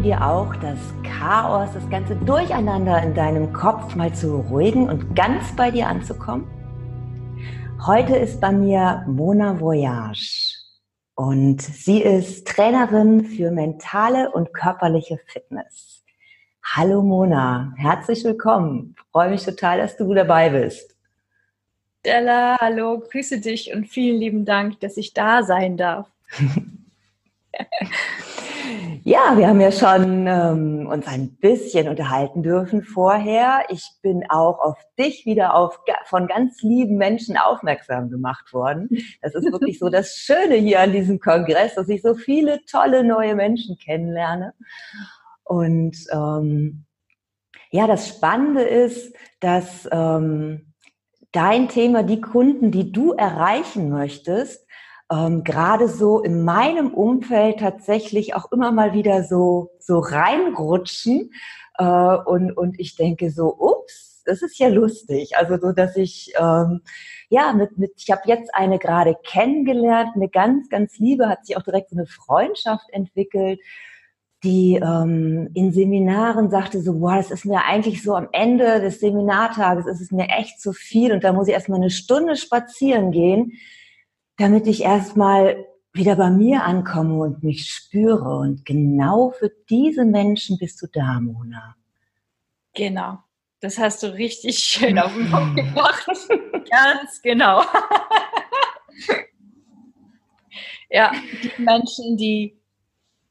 du dir auch das Chaos, das ganze Durcheinander in deinem Kopf mal zu beruhigen und ganz bei dir anzukommen? Heute ist bei mir Mona Voyage und sie ist Trainerin für mentale und körperliche Fitness. Hallo Mona, herzlich willkommen. Ich freue mich total, dass du dabei bist. Stella, hallo, grüße dich und vielen lieben Dank, dass ich da sein darf. Ja, wir haben ja schon ähm, uns ein bisschen unterhalten dürfen vorher. Ich bin auch auf dich wieder auf, von ganz lieben Menschen aufmerksam gemacht worden. Das ist wirklich so das Schöne hier an diesem Kongress, dass ich so viele tolle neue Menschen kennenlerne. Und ähm, ja, das Spannende ist, dass ähm, dein Thema, die Kunden, die du erreichen möchtest, ähm, gerade so in meinem Umfeld tatsächlich auch immer mal wieder so, so reinrutschen. Äh, und, und ich denke so, ups, das ist ja lustig. Also so, dass ich, ähm, ja, mit, mit, ich habe jetzt eine gerade kennengelernt, eine ganz, ganz liebe, hat sich auch direkt so eine Freundschaft entwickelt die ähm, in Seminaren sagte so, boah, das ist mir eigentlich so am Ende des Seminartages, ist es mir echt zu viel und da muss ich erstmal eine Stunde spazieren gehen, damit ich erstmal wieder bei mir ankomme und mich spüre. Und genau für diese Menschen bist du da, Mona. Genau. Das hast du richtig schön auf den Punkt gebracht. Ganz genau. ja, die Menschen, die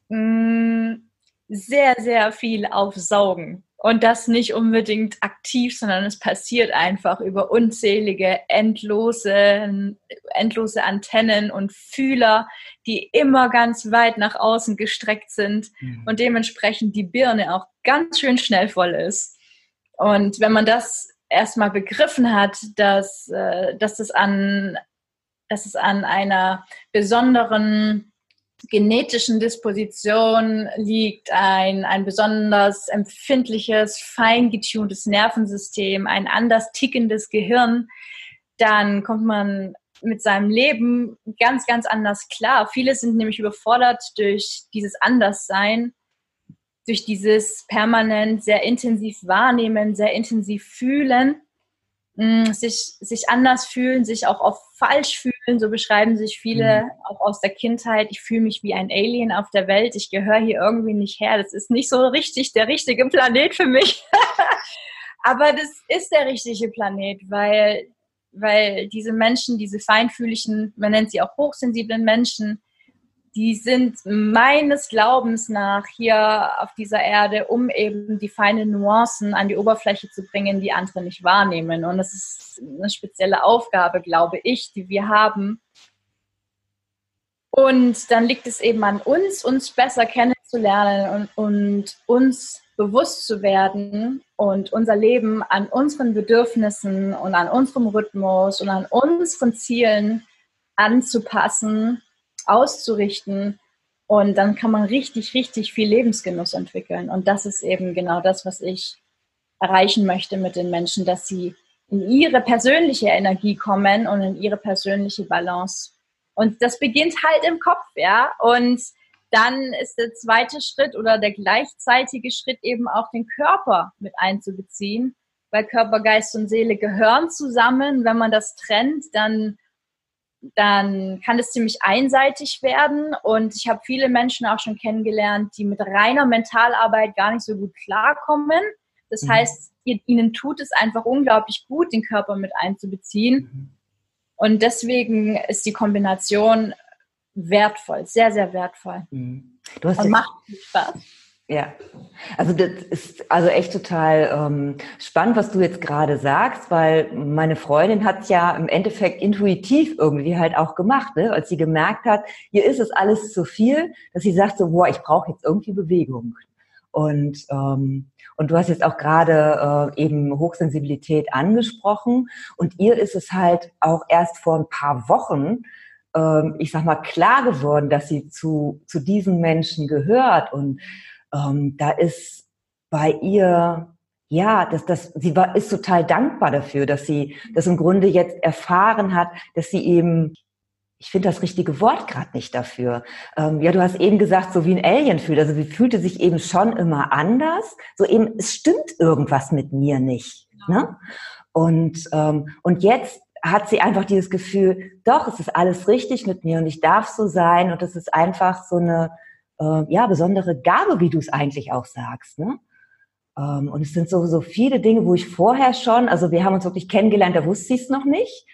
mh, mm, sehr, sehr viel aufsaugen und das nicht unbedingt aktiv, sondern es passiert einfach über unzählige, endlose, endlose Antennen und Fühler, die immer ganz weit nach außen gestreckt sind mhm. und dementsprechend die Birne auch ganz schön schnell voll ist. Und wenn man das erstmal begriffen hat, dass, äh, dass, es an, dass es an einer besonderen genetischen Disposition liegt ein, ein besonders empfindliches, feingetuntes Nervensystem, ein anders tickendes Gehirn, dann kommt man mit seinem Leben ganz, ganz anders klar. Viele sind nämlich überfordert durch dieses Anderssein, durch dieses permanent sehr intensiv wahrnehmen, sehr intensiv fühlen mh, sich, sich anders fühlen, sich auch oft falsch fühlen. So beschreiben sich viele mhm. auch aus der Kindheit. Ich fühle mich wie ein Alien auf der Welt. Ich gehöre hier irgendwie nicht her. Das ist nicht so richtig der richtige Planet für mich. Aber das ist der richtige Planet, weil, weil diese Menschen, diese feinfühligen, man nennt sie auch hochsensiblen Menschen, die sind meines Glaubens nach hier auf dieser Erde, um eben die feinen Nuancen an die Oberfläche zu bringen, die andere nicht wahrnehmen. Und das ist eine spezielle Aufgabe, glaube ich, die wir haben. Und dann liegt es eben an uns, uns besser kennenzulernen und, und uns bewusst zu werden und unser Leben an unseren Bedürfnissen und an unserem Rhythmus und an unseren Zielen anzupassen auszurichten. Und dann kann man richtig, richtig viel Lebensgenuss entwickeln. Und das ist eben genau das, was ich erreichen möchte mit den Menschen, dass sie in ihre persönliche Energie kommen und in ihre persönliche Balance. Und das beginnt halt im Kopf, ja. Und dann ist der zweite Schritt oder der gleichzeitige Schritt eben auch den Körper mit einzubeziehen, weil Körper, Geist und Seele gehören zusammen. Wenn man das trennt, dann dann kann es ziemlich einseitig werden. Und ich habe viele Menschen auch schon kennengelernt, die mit reiner Mentalarbeit gar nicht so gut klarkommen. Das mhm. heißt, ihnen tut es einfach unglaublich gut, den Körper mit einzubeziehen. Mhm. Und deswegen ist die Kombination wertvoll, sehr, sehr wertvoll. Mhm. Du hast Und macht viel Spaß. Ja, also das ist also echt total ähm, spannend, was du jetzt gerade sagst, weil meine Freundin hat ja im Endeffekt intuitiv irgendwie halt auch gemacht, ne? als sie gemerkt hat, hier ist es alles zu viel, dass sie sagt so, boah, ich brauche jetzt irgendwie Bewegung. Und ähm, und du hast jetzt auch gerade äh, eben Hochsensibilität angesprochen und ihr ist es halt auch erst vor ein paar Wochen ähm, ich sag mal, klar geworden, dass sie zu, zu diesen Menschen gehört. Und ähm, da ist bei ihr, ja, dass das, sie war, ist total dankbar dafür, dass sie das im Grunde jetzt erfahren hat, dass sie eben ich finde das richtige Wort gerade nicht dafür. Ähm, ja, du hast eben gesagt, so wie ein Alien fühlt. Also sie fühlte sich eben schon immer anders. So eben, es stimmt irgendwas mit mir nicht. Ne? Und, ähm, und jetzt hat sie einfach dieses Gefühl, doch, es ist alles richtig mit mir und ich darf so sein und es ist einfach so eine äh, ja besondere Gabe, wie du es eigentlich auch sagst. Ne? Ähm, und es sind so so viele Dinge, wo ich vorher schon, also wir haben uns wirklich kennengelernt, da wusste ich es noch nicht.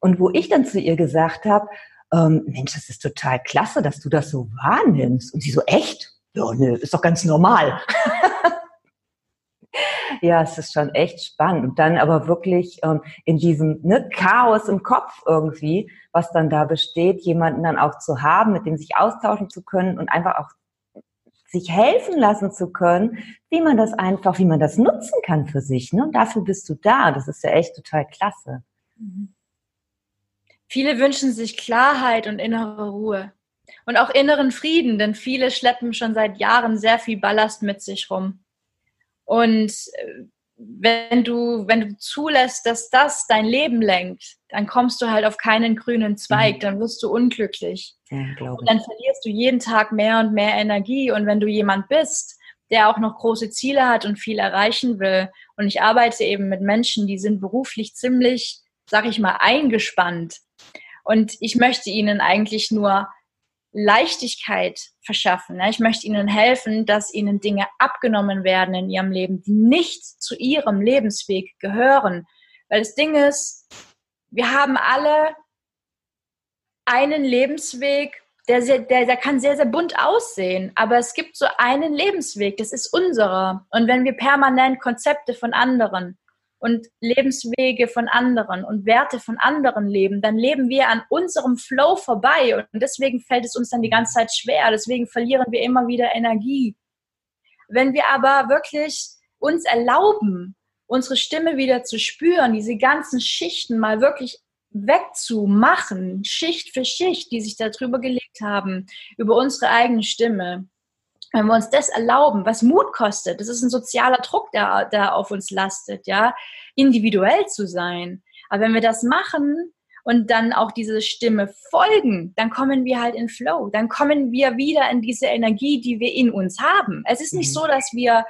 Und wo ich dann zu ihr gesagt habe, ähm, Mensch, das ist total klasse, dass du das so wahrnimmst. Und sie so, echt? Ja, ne, ist doch ganz normal. ja, es ist schon echt spannend. Und dann aber wirklich ähm, in diesem ne, Chaos im Kopf irgendwie, was dann da besteht, jemanden dann auch zu haben, mit dem sich austauschen zu können und einfach auch sich helfen lassen zu können, wie man das einfach, wie man das nutzen kann für sich. Ne? Und dafür bist du da. Das ist ja echt total klasse. Mhm. Viele wünschen sich Klarheit und innere Ruhe und auch inneren Frieden, denn viele schleppen schon seit Jahren sehr viel Ballast mit sich rum. Und äh, wenn du, wenn du zulässt, dass das dein Leben lenkt, dann kommst du halt auf keinen grünen Zweig, mhm. dann wirst du unglücklich. Ja, und dann verlierst du jeden Tag mehr und mehr Energie. Und wenn du jemand bist, der auch noch große Ziele hat und viel erreichen will, und ich arbeite eben mit Menschen, die sind beruflich ziemlich, sag ich mal, eingespannt, und ich möchte ihnen eigentlich nur Leichtigkeit verschaffen. Ne? Ich möchte ihnen helfen, dass ihnen Dinge abgenommen werden in ihrem Leben, die nicht zu ihrem Lebensweg gehören. Weil das Ding ist, wir haben alle einen Lebensweg, der, sehr, der, der kann sehr, sehr bunt aussehen, aber es gibt so einen Lebensweg, das ist unserer. Und wenn wir permanent Konzepte von anderen und Lebenswege von anderen und Werte von anderen leben, dann leben wir an unserem Flow vorbei und deswegen fällt es uns dann die ganze Zeit schwer, deswegen verlieren wir immer wieder Energie. Wenn wir aber wirklich uns erlauben, unsere Stimme wieder zu spüren, diese ganzen Schichten mal wirklich wegzumachen, Schicht für Schicht, die sich da drüber gelegt haben, über unsere eigene Stimme, wenn wir uns das erlauben, was Mut kostet, das ist ein sozialer Druck, der, der auf uns lastet, ja, individuell zu sein. Aber wenn wir das machen und dann auch diese Stimme folgen, dann kommen wir halt in Flow, dann kommen wir wieder in diese Energie, die wir in uns haben. Es ist nicht mhm. so, dass wir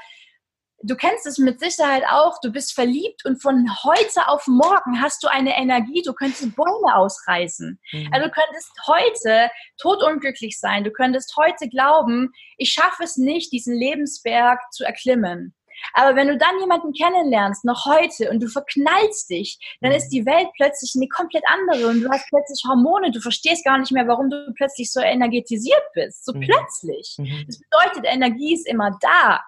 du kennst es mit Sicherheit auch, du bist verliebt und von heute auf morgen hast du eine Energie, du könntest Bäume ausreißen. Mhm. Also du könntest heute totunglücklich sein, du könntest heute glauben, ich schaffe es nicht, diesen Lebensberg zu erklimmen. Aber wenn du dann jemanden kennenlernst, noch heute, und du verknallst dich, dann ist die Welt plötzlich eine komplett andere und du hast plötzlich Hormone, du verstehst gar nicht mehr, warum du plötzlich so energetisiert bist. So mhm. plötzlich. Mhm. Das bedeutet, Energie ist immer da.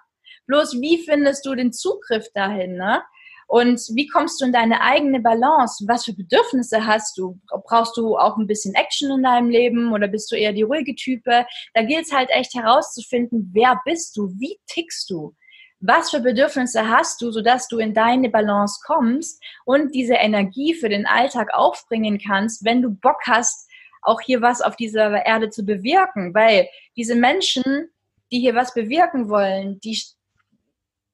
Bloß wie findest du den Zugriff dahin, ne? Und wie kommst du in deine eigene Balance? Was für Bedürfnisse hast du? Brauchst du auch ein bisschen Action in deinem Leben oder bist du eher die ruhige Type? Da gilt es halt echt herauszufinden, wer bist du? Wie tickst du? Was für Bedürfnisse hast du, sodass du in deine Balance kommst und diese Energie für den Alltag aufbringen kannst, wenn du Bock hast, auch hier was auf dieser Erde zu bewirken? Weil diese Menschen, die hier was bewirken wollen, die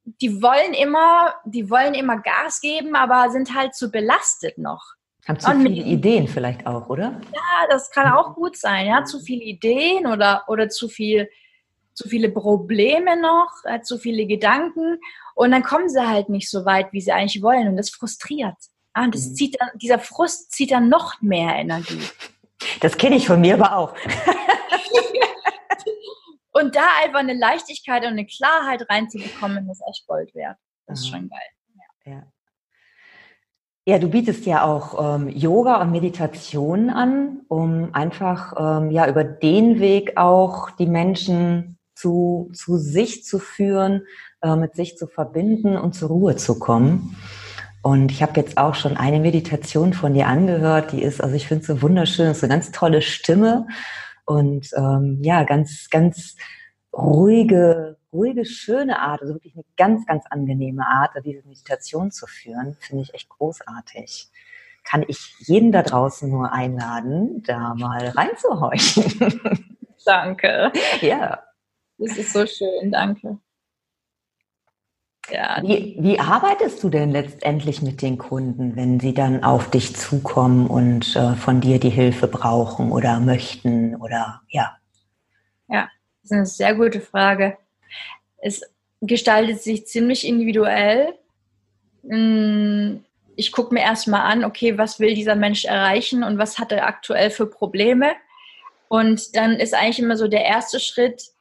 die wollen immer, die wollen immer Gas geben, aber sind halt zu belastet noch. Haben zu viele Ideen vielleicht auch, oder? Ja, das kann auch gut sein. Ja, zu viele Ideen oder, oder zu viel, zu viele Probleme noch, äh, zu viele Gedanken. Und dann kommen sie halt nicht so weit, wie sie eigentlich wollen. Und das frustriert. Ah, und das mhm. zieht dann, dieser Frust zieht dann noch mehr Energie. Das kenne ich von mir aber auch. Und da einfach eine Leichtigkeit und eine Klarheit reinzubekommen, ist echt Gold wert. Das ist schon geil. Ja. ja. ja du bietest ja auch ähm, Yoga und Meditation an, um einfach ähm, ja über den Weg auch die Menschen zu, zu sich zu führen, äh, mit sich zu verbinden und zur Ruhe zu kommen. Und ich habe jetzt auch schon eine Meditation von dir angehört, die ist, also ich finde es so wunderschön, ist eine ganz tolle Stimme und ähm, ja, ganz, ganz ruhige, ruhige, schöne Art, also wirklich eine ganz, ganz angenehme Art, diese Meditation zu führen, finde ich echt großartig. Kann ich jeden da draußen nur einladen, da mal reinzuhorchen. Danke. Ja. Das ist so schön, danke. Ja. Wie, wie arbeitest du denn letztendlich mit den Kunden, wenn sie dann auf dich zukommen und äh, von dir die Hilfe brauchen oder möchten oder ja? Ja, das ist eine sehr gute Frage. Es gestaltet sich ziemlich individuell. Hm, ich gucke mir erstmal an, okay, was will dieser Mensch erreichen und was hat er aktuell für Probleme. Und dann ist eigentlich immer so der erste Schritt,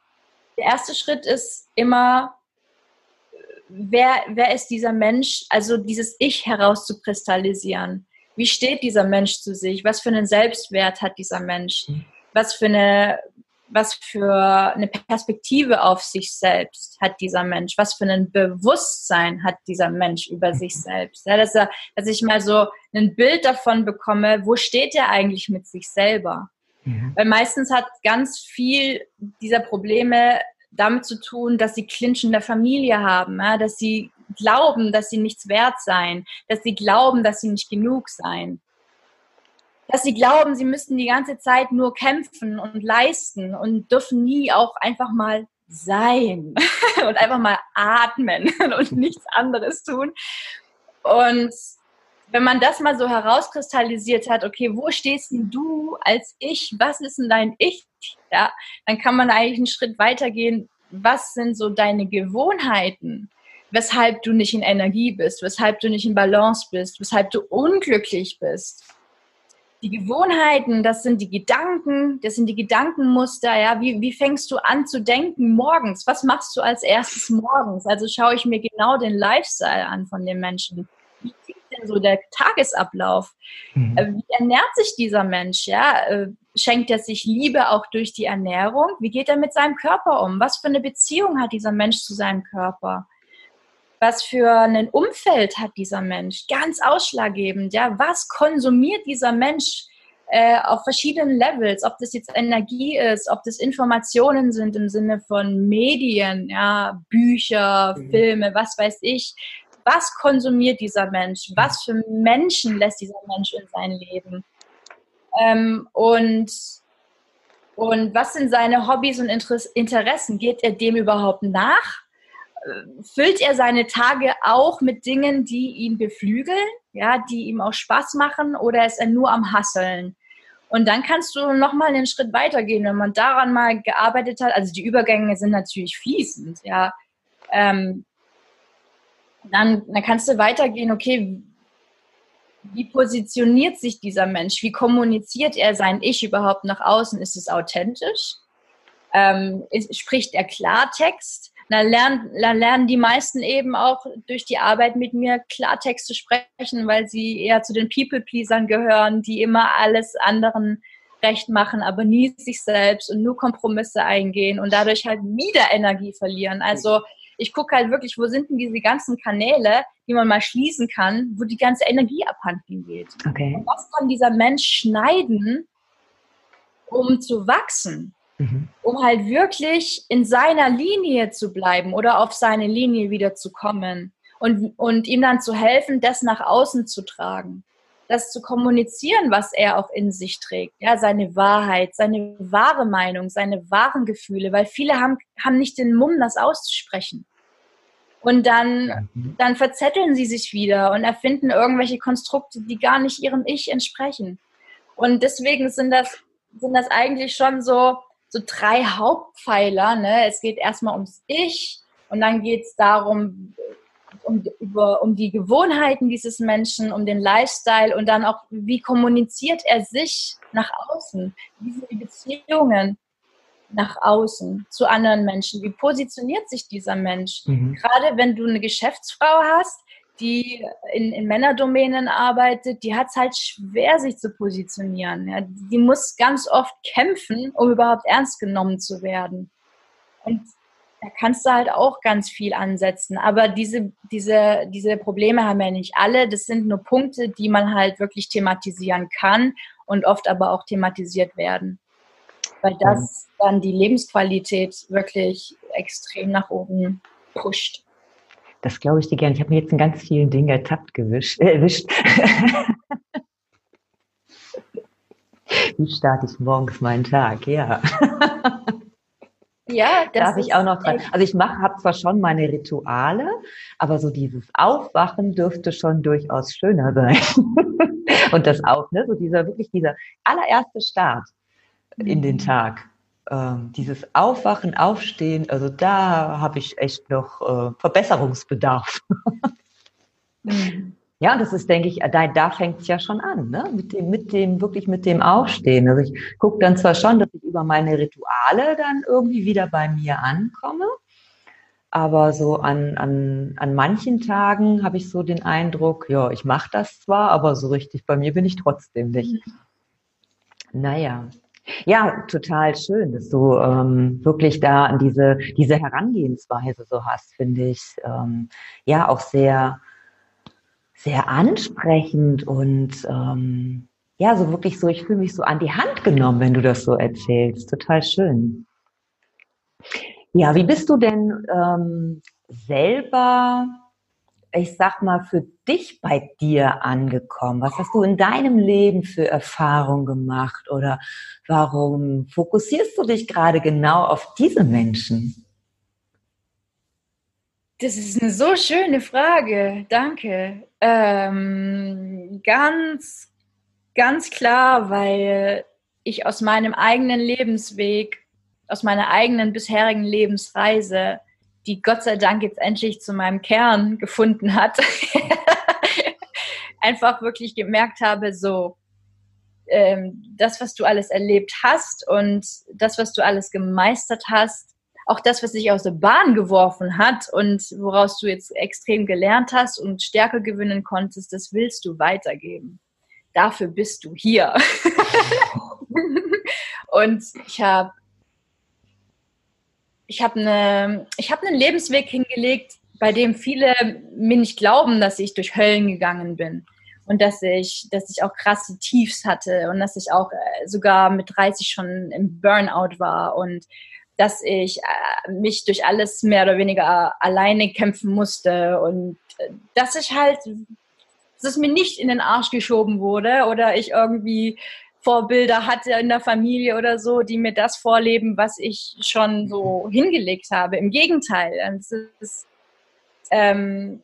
der erste Schritt ist immer, wer, wer ist dieser Mensch, also dieses Ich herauszukristallisieren. Wie steht dieser Mensch zu sich? Was für einen Selbstwert hat dieser Mensch? Mhm. Was für eine, was für eine Perspektive auf sich selbst hat dieser Mensch? Was für ein Bewusstsein hat dieser Mensch über sich mhm. selbst? Ja, dass, er, dass ich mal so ein Bild davon bekomme, wo steht er eigentlich mit sich selber? Mhm. Weil meistens hat ganz viel dieser Probleme damit zu tun, dass sie Clinch in der Familie haben, ja, dass sie glauben, dass sie nichts wert seien, dass sie glauben, dass sie nicht genug seien, dass sie glauben, sie müssten die ganze Zeit nur kämpfen und leisten und dürfen nie auch einfach mal sein und einfach mal atmen und nichts anderes tun. Und wenn man das mal so herauskristallisiert hat, okay, wo stehst denn du als Ich? Was ist denn dein Ich? Ja, dann kann man eigentlich einen Schritt weitergehen. Was sind so deine Gewohnheiten? Weshalb du nicht in Energie bist, weshalb du nicht in Balance bist, weshalb du unglücklich bist. Die Gewohnheiten, das sind die Gedanken, das sind die Gedankenmuster, ja. Wie, wie fängst du an zu denken morgens? Was machst du als erstes morgens? Also schaue ich mir genau den Lifestyle an von den Menschen. Wie denn so der Tagesablauf? Mhm. Äh, wie ernährt sich dieser Mensch? Ja? Äh, schenkt er sich Liebe auch durch die Ernährung? Wie geht er mit seinem Körper um? Was für eine Beziehung hat dieser Mensch zu seinem Körper? Was für ein Umfeld hat dieser Mensch? Ganz ausschlaggebend. Ja? Was konsumiert dieser Mensch äh, auf verschiedenen Levels, ob das jetzt Energie ist, ob das Informationen sind im Sinne von Medien, ja, Bücher, mhm. Filme, was weiß ich, was konsumiert dieser Mensch? Was für Menschen lässt dieser Mensch in sein Leben? Ähm, und, und was sind seine Hobbys und Interessen? Geht er dem überhaupt nach? Füllt er seine Tage auch mit Dingen, die ihn beflügeln, ja, die ihm auch Spaß machen, oder ist er nur am Hasseln? Und dann kannst du nochmal einen Schritt weitergehen, wenn man daran mal gearbeitet hat. Also die Übergänge sind natürlich fließend, ja. Ähm, dann, dann kannst du weitergehen, okay, wie positioniert sich dieser Mensch? Wie kommuniziert er sein Ich überhaupt nach außen? Ist es authentisch? Ähm, ist, spricht er Klartext? Da lernen, lernen die meisten eben auch durch die Arbeit mit mir Klartext zu sprechen, weil sie eher zu den People-Pleasern gehören, die immer alles anderen recht machen, aber nie sich selbst und nur Kompromisse eingehen und dadurch halt wieder Energie verlieren. Also ich gucke halt wirklich, wo sind denn diese ganzen Kanäle, die man mal schließen kann, wo die ganze Energie abhanden geht. Okay. Und was kann dieser Mensch schneiden, um zu wachsen? Mhm. Um halt wirklich in seiner Linie zu bleiben oder auf seine Linie wieder zu kommen und, und ihm dann zu helfen, das nach außen zu tragen das zu kommunizieren, was er auch in sich trägt. Ja, seine Wahrheit, seine wahre Meinung, seine wahren Gefühle, weil viele haben, haben nicht den Mumm, das auszusprechen. Und dann, dann verzetteln sie sich wieder und erfinden irgendwelche Konstrukte, die gar nicht ihrem Ich entsprechen. Und deswegen sind das, sind das eigentlich schon so, so drei Hauptpfeiler. Ne? Es geht erstmal ums Ich und dann geht es darum, um, über, um die Gewohnheiten dieses Menschen, um den Lifestyle und dann auch, wie kommuniziert er sich nach außen? Wie sind die Beziehungen nach außen zu anderen Menschen? Wie positioniert sich dieser Mensch? Mhm. Gerade wenn du eine Geschäftsfrau hast, die in, in Männerdomänen arbeitet, die hat es halt schwer, sich zu positionieren. Ja. Die muss ganz oft kämpfen, um überhaupt ernst genommen zu werden. Und da kannst du halt auch ganz viel ansetzen. Aber diese, diese, diese Probleme haben ja nicht alle. Das sind nur Punkte, die man halt wirklich thematisieren kann und oft aber auch thematisiert werden. Weil das dann die Lebensqualität wirklich extrem nach oben pusht. Das glaube ich dir gerne. Ich habe mir jetzt in ganz vielen Dingen ertappt gewischt, äh, erwischt. Wie starte ich morgens meinen Tag? Ja. Ja, das darf ich auch noch dran. Also ich mache, habe zwar schon meine Rituale, aber so dieses Aufwachen dürfte schon durchaus schöner sein. Und das auch, ne, so dieser wirklich dieser allererste Start in den mhm. Tag. Ähm, dieses Aufwachen, Aufstehen, also da habe ich echt noch äh, Verbesserungsbedarf. mhm. Ja, das ist, denke ich, da, da fängt es ja schon an, ne? Mit dem, mit dem, wirklich mit dem Aufstehen. Also ich gucke dann zwar schon, dass ich über meine Rituale dann irgendwie wieder bei mir ankomme, aber so an, an, an manchen Tagen habe ich so den Eindruck, ja, ich mache das zwar, aber so richtig bei mir bin ich trotzdem nicht. Naja. Ja, total schön, dass du ähm, wirklich da an diese, diese Herangehensweise so hast, finde ich. Ähm, ja, auch sehr, sehr ansprechend und ähm, ja, so wirklich so, ich fühle mich so an die Hand genommen, wenn du das so erzählst. Total schön. Ja, wie bist du denn ähm, selber, ich sag mal, für dich bei dir angekommen? Was hast du in deinem Leben für Erfahrungen gemacht? Oder warum fokussierst du dich gerade genau auf diese Menschen? Das ist eine so schöne Frage. Danke. Ähm, ganz, ganz klar, weil ich aus meinem eigenen Lebensweg aus meiner eigenen bisherigen Lebensreise, die Gott sei Dank jetzt endlich zu meinem Kern gefunden hat, einfach wirklich gemerkt habe, so, ähm, das, was du alles erlebt hast und das, was du alles gemeistert hast, auch das, was dich aus der Bahn geworfen hat und woraus du jetzt extrem gelernt hast und Stärke gewinnen konntest, das willst du weitergeben. Dafür bist du hier. und ich habe ich habe eine, ich einen Lebensweg hingelegt, bei dem viele mir nicht glauben, dass ich durch Höllen gegangen bin und dass ich, dass ich auch krasse Tiefs hatte und dass ich auch äh, sogar mit 30 schon im Burnout war und dass ich äh, mich durch alles mehr oder weniger alleine kämpfen musste und äh, dass ich halt, dass es mir nicht in den Arsch geschoben wurde oder ich irgendwie Vorbilder hatte in der Familie oder so, die mir das vorleben, was ich schon so hingelegt habe. Im Gegenteil, es ist ähm,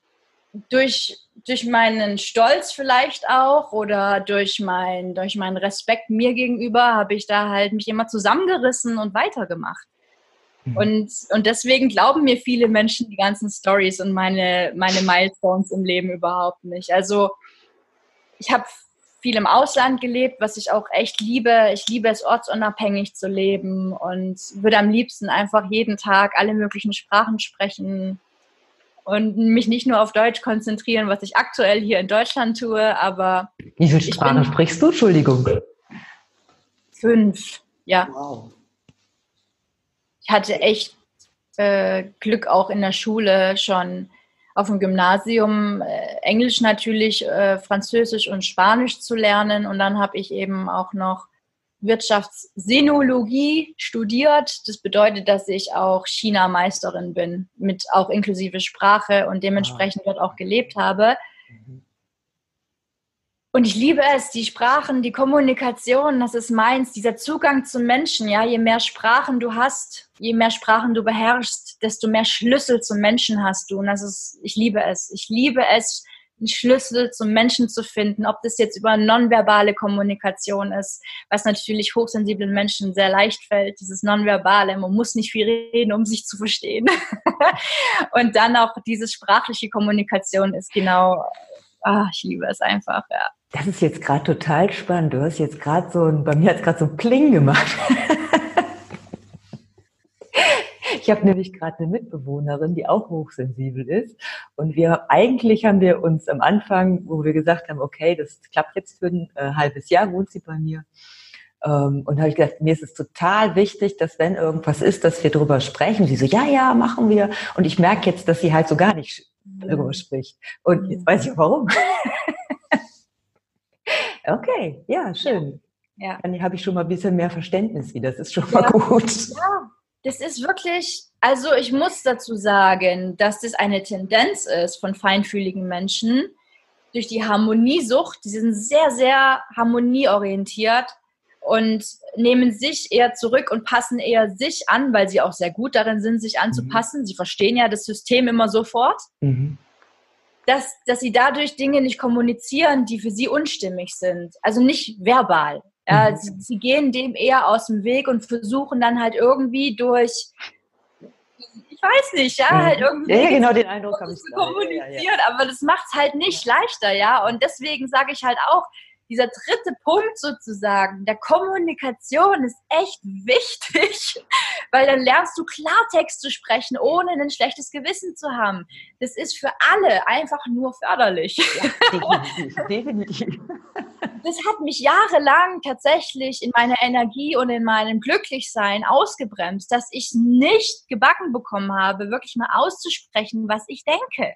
durch, durch meinen Stolz vielleicht auch oder durch, mein, durch meinen Respekt mir gegenüber habe ich da halt mich immer zusammengerissen und weitergemacht. Mhm. Und, und deswegen glauben mir viele Menschen die ganzen Stories und meine, meine Milestones im Leben überhaupt nicht. Also ich habe viel im Ausland gelebt, was ich auch echt liebe. Ich liebe es, ortsunabhängig zu leben und würde am liebsten einfach jeden Tag alle möglichen Sprachen sprechen und mich nicht nur auf Deutsch konzentrieren, was ich aktuell hier in Deutschland tue, aber. Wie viele Sprachen sprichst du? Entschuldigung. Fünf, ja. Wow. Ich hatte echt äh, Glück auch in der Schule schon auf dem Gymnasium äh, Englisch natürlich, äh, Französisch und Spanisch zu lernen. Und dann habe ich eben auch noch Wirtschaftssenologie studiert. Das bedeutet, dass ich auch China-Meisterin bin, mit auch inklusive Sprache und dementsprechend ah. dort auch gelebt habe. Mhm. Und ich liebe es, die Sprachen, die Kommunikation, das ist meins, dieser Zugang zum Menschen. Ja, je mehr Sprachen du hast, je mehr Sprachen du beherrschst, desto mehr Schlüssel zum Menschen hast du. Und das ist, ich liebe es. Ich liebe es, einen Schlüssel zum Menschen zu finden, ob das jetzt über nonverbale Kommunikation ist, was natürlich hochsensiblen Menschen sehr leicht fällt, dieses Nonverbale. Man muss nicht viel reden, um sich zu verstehen. Und dann auch diese sprachliche Kommunikation ist genau, ah, ich liebe es einfach, ja. Das ist jetzt gerade total spannend. Du hast jetzt gerade so ein, bei mir hat es gerade so ein Pling gemacht. Ich habe nämlich gerade eine Mitbewohnerin, die auch hochsensibel ist. Und wir eigentlich haben wir uns am Anfang, wo wir gesagt haben, okay, das klappt jetzt für ein äh, halbes Jahr, wohnt sie bei mir. Ähm, und habe ich gedacht, mir ist es total wichtig, dass wenn irgendwas ist, dass wir drüber sprechen. Sie so, ja, ja, machen wir. Und ich merke jetzt, dass sie halt so gar nicht drüber spricht. Und jetzt weiß ich auch warum. okay, ja, schön. Ja. Dann habe ich schon mal ein bisschen mehr Verständnis wie das ist schon mal gut. Ja, das ist wirklich, also ich muss dazu sagen, dass das eine Tendenz ist von feinfühligen Menschen durch die Harmoniesucht. Die sind sehr, sehr harmonieorientiert und nehmen sich eher zurück und passen eher sich an, weil sie auch sehr gut darin sind, sich anzupassen. Mhm. Sie verstehen ja das System immer sofort. Mhm. Dass, dass sie dadurch Dinge nicht kommunizieren, die für sie unstimmig sind. Also nicht verbal. Ja, mhm. sie, sie, gehen dem eher aus dem Weg und versuchen dann halt irgendwie durch, ich weiß nicht, ja, halt irgendwie. Ja, genau den Eindruck habe ich. Zu kommunizieren, ja, ja, aber das macht es halt nicht leichter, ja. Und deswegen sage ich halt auch, dieser dritte Punkt sozusagen, der Kommunikation ist echt wichtig, weil dann lernst du Klartext zu sprechen, ohne ein schlechtes Gewissen zu haben. Das ist für alle einfach nur förderlich. Ja, definitiv, definitiv. Das hat mich jahrelang tatsächlich in meiner Energie und in meinem Glücklichsein ausgebremst, dass ich nicht gebacken bekommen habe, wirklich mal auszusprechen, was ich denke.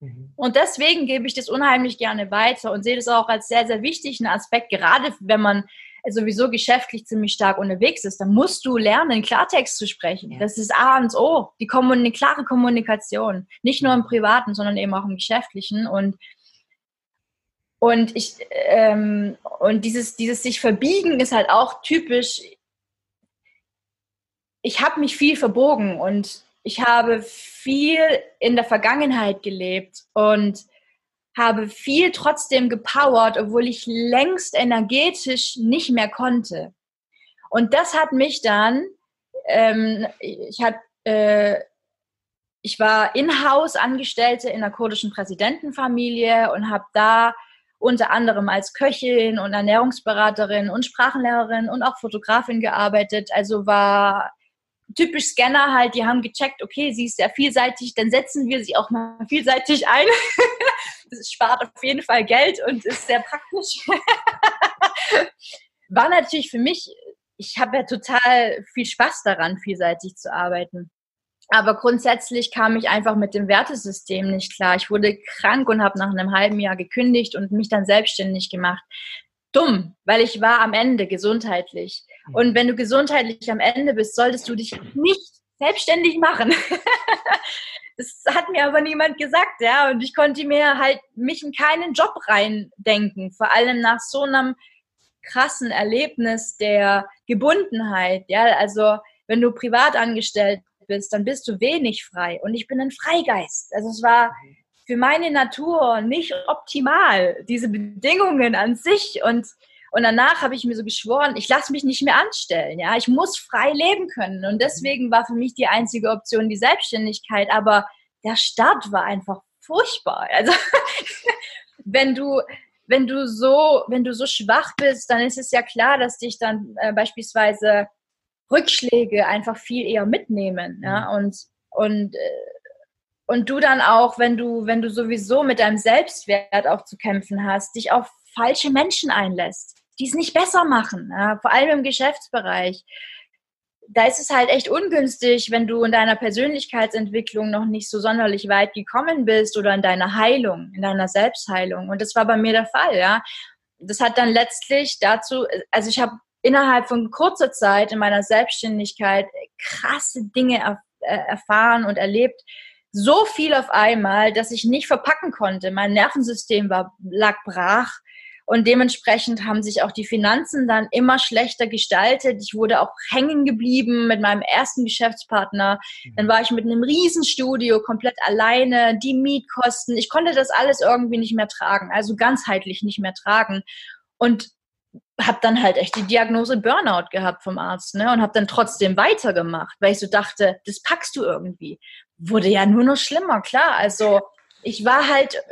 Mhm. Und deswegen gebe ich das unheimlich gerne weiter und sehe das auch als sehr, sehr wichtigen Aspekt, gerade wenn man sowieso geschäftlich ziemlich stark unterwegs ist, dann musst du lernen, Klartext zu sprechen. Ja. Das ist A und O, die Kommunik klare Kommunikation. Nicht nur im Privaten, sondern eben auch im Geschäftlichen. Und, und, ich, ähm, und dieses, dieses sich verbiegen ist halt auch typisch. Ich habe mich viel verbogen und ich habe viel in der Vergangenheit gelebt und habe viel trotzdem gepowert, obwohl ich längst energetisch nicht mehr konnte. Und das hat mich dann, ähm, ich hatte, äh, ich war in-house Angestellte in einer kurdischen Präsidentenfamilie und habe da unter anderem als Köchin und Ernährungsberaterin und Sprachenlehrerin und auch Fotografin gearbeitet. Also war typisch Scanner halt, die haben gecheckt, okay, sie ist sehr vielseitig, dann setzen wir sie auch mal vielseitig ein. das spart auf jeden Fall Geld und ist sehr praktisch. War natürlich für mich, ich habe ja total viel Spaß daran, vielseitig zu arbeiten. Aber grundsätzlich kam ich einfach mit dem Wertesystem nicht klar. Ich wurde krank und habe nach einem halben Jahr gekündigt und mich dann selbstständig gemacht. Dumm, weil ich war am Ende gesundheitlich. Und wenn du gesundheitlich am Ende bist, solltest du dich nicht selbstständig machen. das hat mir aber niemand gesagt, ja. Und ich konnte mir halt mich in keinen Job reindenken. Vor allem nach so einem krassen Erlebnis der Gebundenheit, ja. Also, wenn du privat angestellt bist, dann bist du wenig frei. Und ich bin ein Freigeist. Also, es war für meine Natur nicht optimal, diese Bedingungen an sich. Und und danach habe ich mir so geschworen, ich lasse mich nicht mehr anstellen. Ja, ich muss frei leben können. Und deswegen war für mich die einzige Option die Selbstständigkeit. Aber der Start war einfach furchtbar. Also wenn du wenn du so wenn du so schwach bist, dann ist es ja klar, dass dich dann äh, beispielsweise Rückschläge einfach viel eher mitnehmen. Ja? Mhm. Und und äh, und du dann auch, wenn du, wenn du sowieso mit deinem Selbstwert auch zu kämpfen hast, dich auf falsche Menschen einlässt die es nicht besser machen, ja, vor allem im Geschäftsbereich. Da ist es halt echt ungünstig, wenn du in deiner Persönlichkeitsentwicklung noch nicht so sonderlich weit gekommen bist oder in deiner Heilung, in deiner Selbstheilung. Und das war bei mir der Fall, ja. Das hat dann letztlich dazu, also ich habe innerhalb von kurzer Zeit in meiner Selbstständigkeit krasse Dinge erf äh, erfahren und erlebt, so viel auf einmal, dass ich nicht verpacken konnte. Mein Nervensystem war, lag brach. Und dementsprechend haben sich auch die Finanzen dann immer schlechter gestaltet. Ich wurde auch hängen geblieben mit meinem ersten Geschäftspartner. Dann war ich mit einem Riesenstudio komplett alleine, die Mietkosten. Ich konnte das alles irgendwie nicht mehr tragen, also ganzheitlich nicht mehr tragen. Und habe dann halt echt die Diagnose Burnout gehabt vom Arzt ne? und habe dann trotzdem weitergemacht, weil ich so dachte, das packst du irgendwie. Wurde ja nur noch schlimmer, klar. Also ich war halt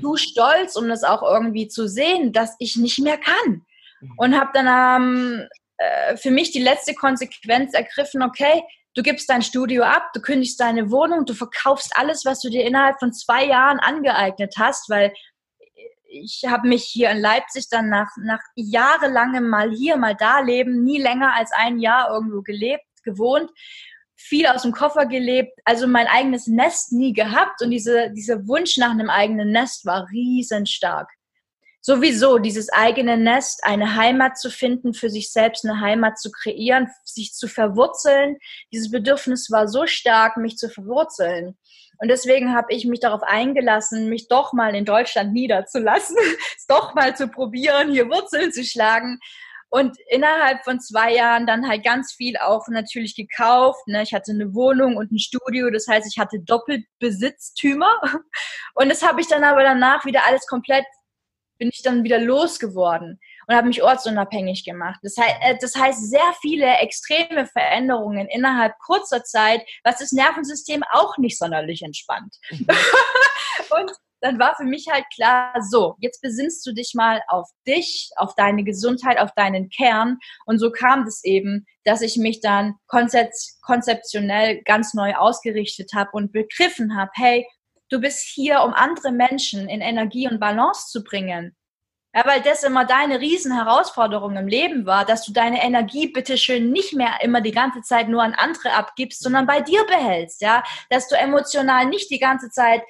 zu stolz, um das auch irgendwie zu sehen, dass ich nicht mehr kann. Mhm. Und habe dann ähm, äh, für mich die letzte Konsequenz ergriffen, okay, du gibst dein Studio ab, du kündigst deine Wohnung, du verkaufst alles, was du dir innerhalb von zwei Jahren angeeignet hast, weil ich habe mich hier in Leipzig dann nach, nach jahrelangem mal hier, mal da leben, nie länger als ein Jahr irgendwo gelebt, gewohnt viel aus dem Koffer gelebt, also mein eigenes Nest nie gehabt und diese, dieser Wunsch nach einem eigenen Nest war riesenstark. Sowieso dieses eigene Nest, eine Heimat zu finden, für sich selbst eine Heimat zu kreieren, sich zu verwurzeln. Dieses Bedürfnis war so stark, mich zu verwurzeln. Und deswegen habe ich mich darauf eingelassen, mich doch mal in Deutschland niederzulassen, es doch mal zu probieren, hier Wurzeln zu schlagen Und innerhalb von zwei Jahren dann halt ganz viel auch natürlich gekauft. Ne? Ich hatte eine Wohnung und ein Studio, das heißt, ich hatte Doppelbesitztümer. Und das habe ich dann aber danach wieder alles komplett, bin ich dann wieder losgeworden und habe mich ortsunabhängig gemacht. Das heißt, äh, das heißt, sehr viele extreme Veränderungen innerhalb kurzer Zeit, was das Nervensystem auch nicht sonderlich entspannt. Mhm. und dann war für mich halt klar, so, jetzt besinnst du dich mal auf dich, auf deine Gesundheit, auf deinen Kern. Und so kam es eben, dass ich mich dann konzeptionell ganz neu ausgerichtet habe und begriffen habe, hey, du bist hier, um andere Menschen in Energie und Balance zu bringen. Ja, weil das immer deine Riesenherausforderung im Leben war, dass du deine Energie bitteschön nicht mehr immer die ganze Zeit nur an andere abgibst, sondern bei dir behältst, ja, dass du emotional nicht die ganze Zeit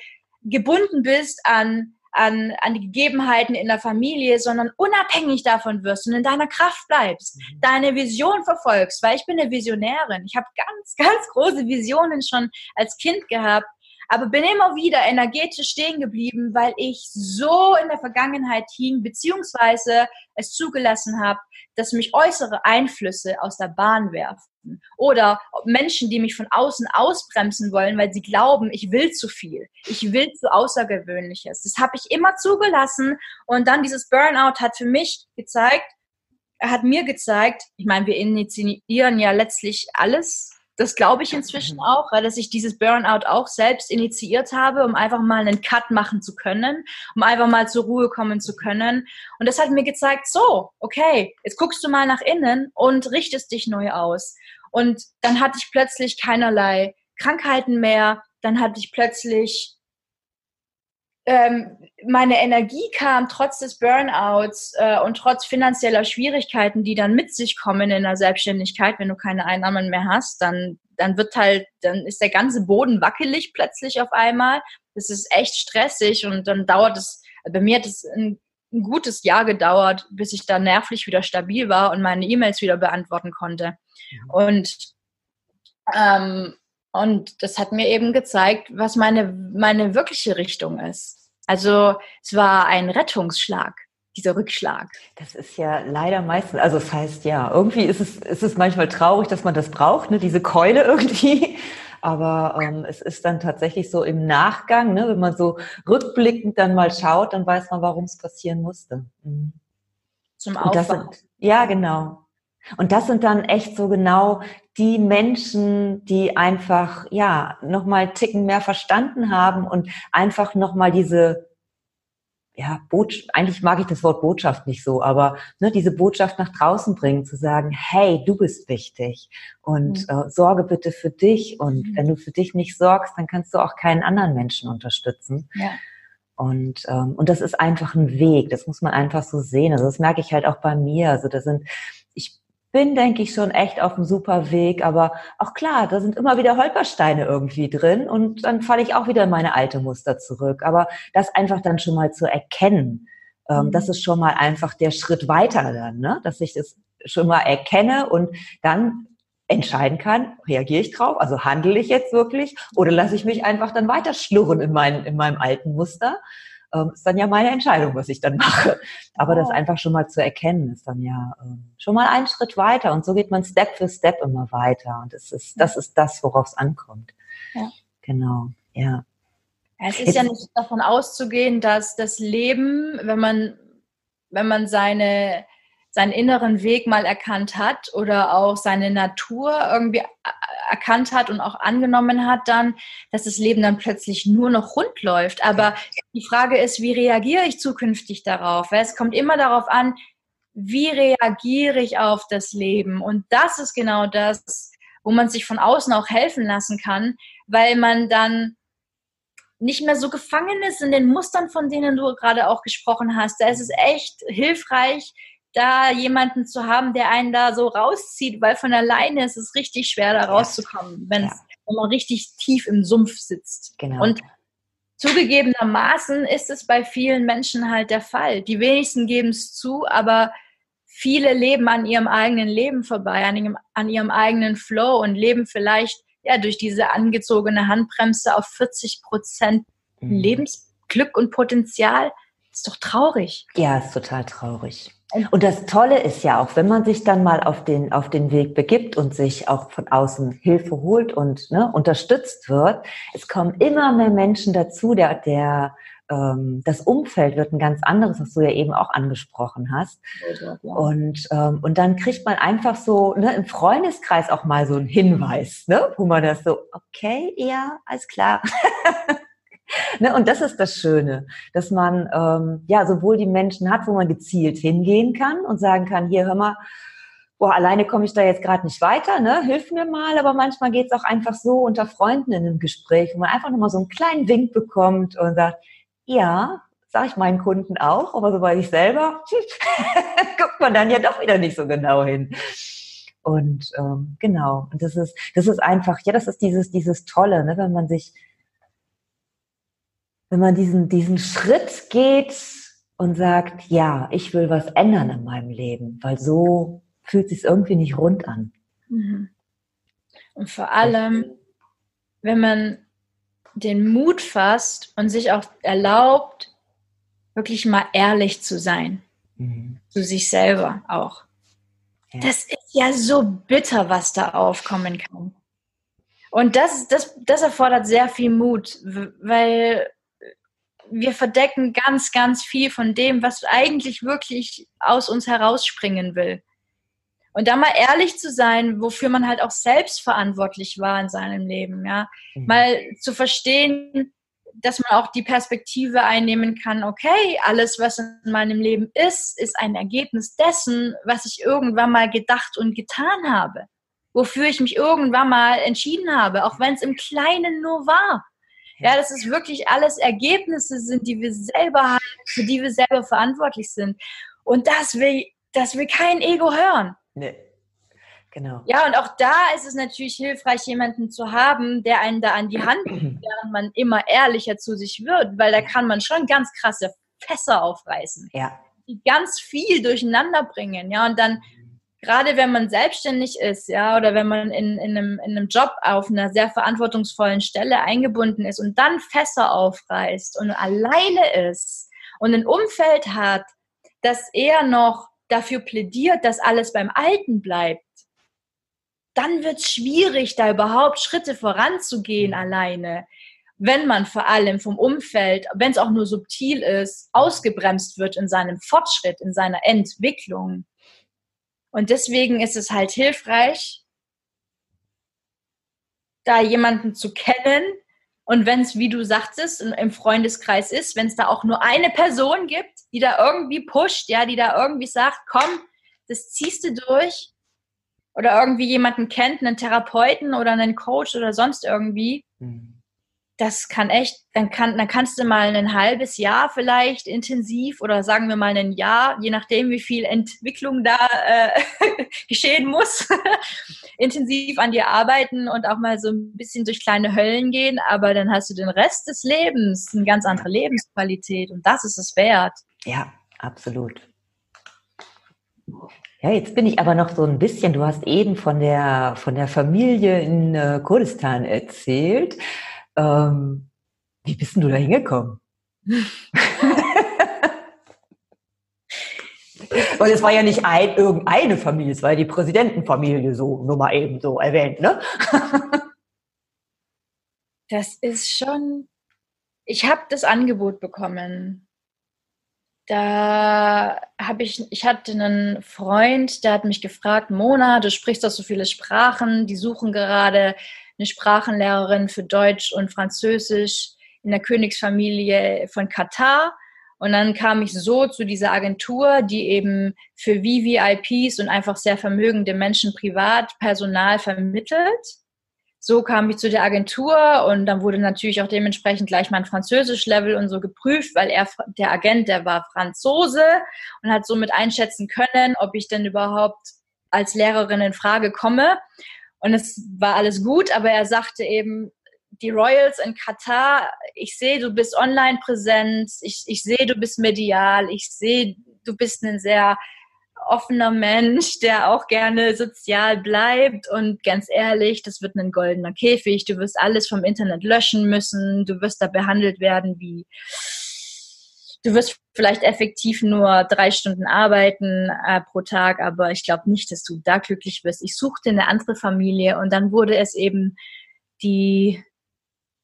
gebunden bist an, an, an die Gegebenheiten in der Familie, sondern unabhängig davon wirst und in deiner Kraft bleibst, mhm. deine Vision verfolgst, weil ich bin eine Visionärin. Ich habe ganz, ganz große Visionen schon als Kind gehabt, aber bin immer wieder energetisch stehen geblieben, weil ich so in der Vergangenheit hing, beziehungsweise es zugelassen habe, dass mich äußere Einflüsse aus der Bahn werfen. Oder Menschen, die mich von außen ausbremsen wollen, weil sie glauben, ich will zu viel. Ich will zu Außergewöhnliches. Das habe ich immer zugelassen. Und dann dieses Burnout hat für mich gezeigt, er hat mir gezeigt, ich meine, wir initiieren ja letztlich alles das glaube ich inzwischen auch, dass ich dieses Burnout auch selbst initiiert habe, um einfach mal einen Cut machen zu können, um einfach mal zur Ruhe kommen zu können. Und das hat mir gezeigt, so, okay, jetzt guckst du mal nach innen und richtest dich neu aus. Und dann hatte ich plötzlich keinerlei Krankheiten mehr. Dann hatte ich plötzlich ähm, meine Energie kam trotz des Burnouts äh, und trotz finanzieller Schwierigkeiten, die dann mit sich kommen in der Selbstständigkeit, wenn du keine Einnahmen mehr hast, dann, dann wird halt, dann ist der ganze Boden wackelig plötzlich auf einmal. Das ist echt stressig und dann dauert es, bei mir hat es ein, ein gutes Jahr gedauert, bis ich da nervlich wieder stabil war und meine E-Mails wieder beantworten konnte. Mhm. Und ähm, und das hat mir eben gezeigt, was meine, meine wirkliche Richtung ist. Also es war ein Rettungsschlag, dieser Rückschlag. Das ist ja leider meistens, also das heißt ja, irgendwie ist es, ist es manchmal traurig, dass man das braucht, ne, diese Keule irgendwie. Aber ähm, es ist dann tatsächlich so im Nachgang, ne, wenn man so rückblickend dann mal schaut, dann weiß man, warum es passieren musste. Mhm. Zum Aufwand. Ja, genau. Und das sind dann echt so genau die Menschen, die einfach, ja, nochmal Ticken mehr verstanden haben und einfach nochmal diese, ja, Botschaft, eigentlich mag ich das Wort Botschaft nicht so, aber ne, diese Botschaft nach draußen bringen, zu sagen, hey, du bist wichtig und mhm. äh, sorge bitte für dich und mhm. wenn du für dich nicht sorgst, dann kannst du auch keinen anderen Menschen unterstützen. Ja. Und, ähm, und das ist einfach ein Weg, das muss man einfach so sehen. Also das merke ich halt auch bei mir. Also da sind, ich bin, denke ich, schon echt auf einem super Weg. Aber auch klar, da sind immer wieder Holpersteine irgendwie drin und dann falle ich auch wieder in meine alte Muster zurück. Aber das einfach dann schon mal zu erkennen, ähm, mhm. das ist schon mal einfach der Schritt weiter dann, ne? dass ich das schon mal erkenne und dann entscheiden kann, reagiere ich drauf, also handle ich jetzt wirklich oder lasse ich mich einfach dann weiter schlurren in, mein, in meinem alten Muster ähm, ist dann ja meine Entscheidung, was ich dann mache. Aber das einfach schon mal zu erkennen, ist dann ja ähm, schon mal einen Schritt weiter. Und so geht man Step für Step immer weiter. Und das ist, das ist das, worauf es ankommt. Ja. Genau, ja. Es ist Jetzt, ja nicht davon auszugehen, dass das Leben, wenn man, wenn man seine, seinen inneren Weg mal erkannt hat oder auch seine Natur irgendwie erkannt hat und auch angenommen hat dann, dass das Leben dann plötzlich nur noch rund läuft. Aber die Frage ist, wie reagiere ich zukünftig darauf? Es kommt immer darauf an, wie reagiere ich auf das Leben? Und das ist genau das, wo man sich von außen auch helfen lassen kann, weil man dann nicht mehr so gefangen ist in den Mustern, von denen du gerade auch gesprochen hast. Da ist es echt hilfreich, da jemanden zu haben, der einen da so rauszieht, weil von alleine ist es richtig schwer, da rauszukommen, wenn, ja. wenn man richtig tief im Sumpf sitzt. Genau. Und zugegebenermaßen ist es bei vielen Menschen halt der Fall. Die wenigsten geben es zu, aber viele leben an ihrem eigenen Leben vorbei, an ihrem, an ihrem eigenen Flow und leben vielleicht ja durch diese angezogene Handbremse auf 40 Prozent mhm. Lebensglück und Potenzial Ist doch traurig. Ja, ist total traurig. Und das Tolle ist ja auch, wenn man sich dann mal auf den, auf den Weg begibt und sich auch von außen Hilfe holt und ne, unterstützt wird, es kommen immer mehr Menschen dazu, der, der ähm, das Umfeld wird ein ganz anderes, was du ja eben auch angesprochen hast. Und, ähm, und dann kriegt man einfach so ne, im Freundeskreis auch mal so einen Hinweis, ne, wo man das so, okay, ja, alles klar. ne, und das ist das Schöne, dass man ähm, ja sowohl die Menschen hat, wo man gezielt hingehen kann und sagen kann, hier hör mal, boah, alleine komme ich da jetzt gerade nicht weiter, ne? Hilf mir mal, aber manchmal geht es auch einfach so unter Freunden in einem Gespräch, wo man einfach nochmal so einen kleinen Wink bekommt und sagt, ja, sage ich meinen Kunden auch, aber so bei ich selber guckt man dann ja doch wieder nicht so genau hin. Und ähm, genau, und das ist, das ist einfach, ja, das ist dieses, dieses Tolle, ne, wenn man sich, wenn man diesen, diesen Schritt geht und sagt, ja, ich will was ändern in meinem Leben, weil so fühlt sich irgendwie nicht rund an. Mhm. Und vor allem, wenn man den Mut fasst und sich auch erlaubt, wirklich mal ehrlich zu sein. Mhm. Zu sich selber auch. Ja. Das ist ja so bitter, was da aufkommen kann. Und das, das, das erfordert sehr viel Mut, weil wir verdecken ganz, ganz viel von dem, was eigentlich wirklich aus uns herausspringen will. Und da mal ehrlich zu sein, wofür man halt auch selbst verantwortlich war in seinem Leben, ja. Mhm. Mal zu verstehen, dass man auch die Perspektive einnehmen kann, okay, alles, was in meinem Leben ist, ist ein Ergebnis dessen, was ich irgendwann mal gedacht und getan habe. Wofür ich mich irgendwann mal entschieden habe, auch wenn es im Kleinen nur war. Ja, dass es wirklich alles Ergebnisse sind, die wir selber haben, für die wir selber verantwortlich sind. Und das will, das will kein Ego hören. Nee. Genau. Ja, und auch da ist es natürlich hilfreich, jemanden zu haben, der einen da an die Hand nimmt, während man immer ehrlicher zu sich wird, weil da kann man schon ganz krasse Fässer aufreißen. Ja. Die ganz viel durcheinander bringen, ja, und dann, gerade wenn man selbstständig ist, ja, oder wenn man in, in, einem, in einem Job auf einer sehr verantwortungsvollen Stelle eingebunden ist und dann Fässer aufreißt und alleine ist und ein Umfeld hat, das eher noch dafür plädiert, dass alles beim Alten bleibt, dann wird es schwierig, da überhaupt Schritte voranzugehen mhm. alleine, wenn man vor allem vom Umfeld, wenn es auch nur subtil ist, ausgebremst wird in seinem Fortschritt, in seiner Entwicklung. Und deswegen ist es halt hilfreich, da jemanden zu kennen, und wenn es, wie du sagtest, im Freundeskreis ist, wenn es da auch nur eine Person gibt, die da irgendwie pusht, ja, die da irgendwie sagt, komm, das ziehst du durch, oder irgendwie jemanden kennt, einen Therapeuten oder einen Coach oder sonst irgendwie, mhm das kann echt, dann, kann, dann kannst du mal ein halbes Jahr vielleicht intensiv oder sagen wir mal ein Jahr, je nachdem, wie viel Entwicklung da äh, geschehen muss, intensiv an dir arbeiten und auch mal so ein bisschen durch kleine Höllen gehen, aber dann hast du den Rest des Lebens eine ganz andere Lebensqualität und das ist es wert. Ja, absolut. Ja, jetzt bin ich aber noch so ein bisschen, du hast eben von der, von der Familie in äh, Kurdistan erzählt. Ähm, wie bist denn du da hingekommen? Weil es war ja nicht ein, irgendeine Familie, es war ja die Präsidentenfamilie, so nur mal eben so erwähnt, ne? das ist schon. Ich habe das Angebot bekommen. Da habe ich, ich hatte einen Freund, der hat mich gefragt, Mona, du sprichst doch so viele Sprachen, die suchen gerade eine Sprachenlehrerin für Deutsch und Französisch in der Königsfamilie von Katar. Und dann kam ich so zu dieser Agentur, die eben für VVIPs und einfach sehr vermögende Menschen privat Personal vermittelt. So kam ich zu der Agentur und dann wurde natürlich auch dementsprechend gleich mein Französisch-Level und so geprüft, weil er, der Agent, der war Franzose und hat somit einschätzen können, ob ich denn überhaupt als Lehrerin in Frage komme. Und es war alles gut, aber er sagte eben, die Royals in Katar, ich sehe, du bist online präsent, ich, ich sehe, du bist medial, ich sehe, du bist ein sehr offener Mensch, der auch gerne sozial bleibt. Und ganz ehrlich, das wird ein goldener Käfig, du wirst alles vom Internet löschen müssen, du wirst da behandelt werden wie du wirst vielleicht effektiv nur drei Stunden arbeiten äh, pro Tag, aber ich glaube nicht, dass du da glücklich wirst. Ich suchte eine andere Familie und dann wurde es eben die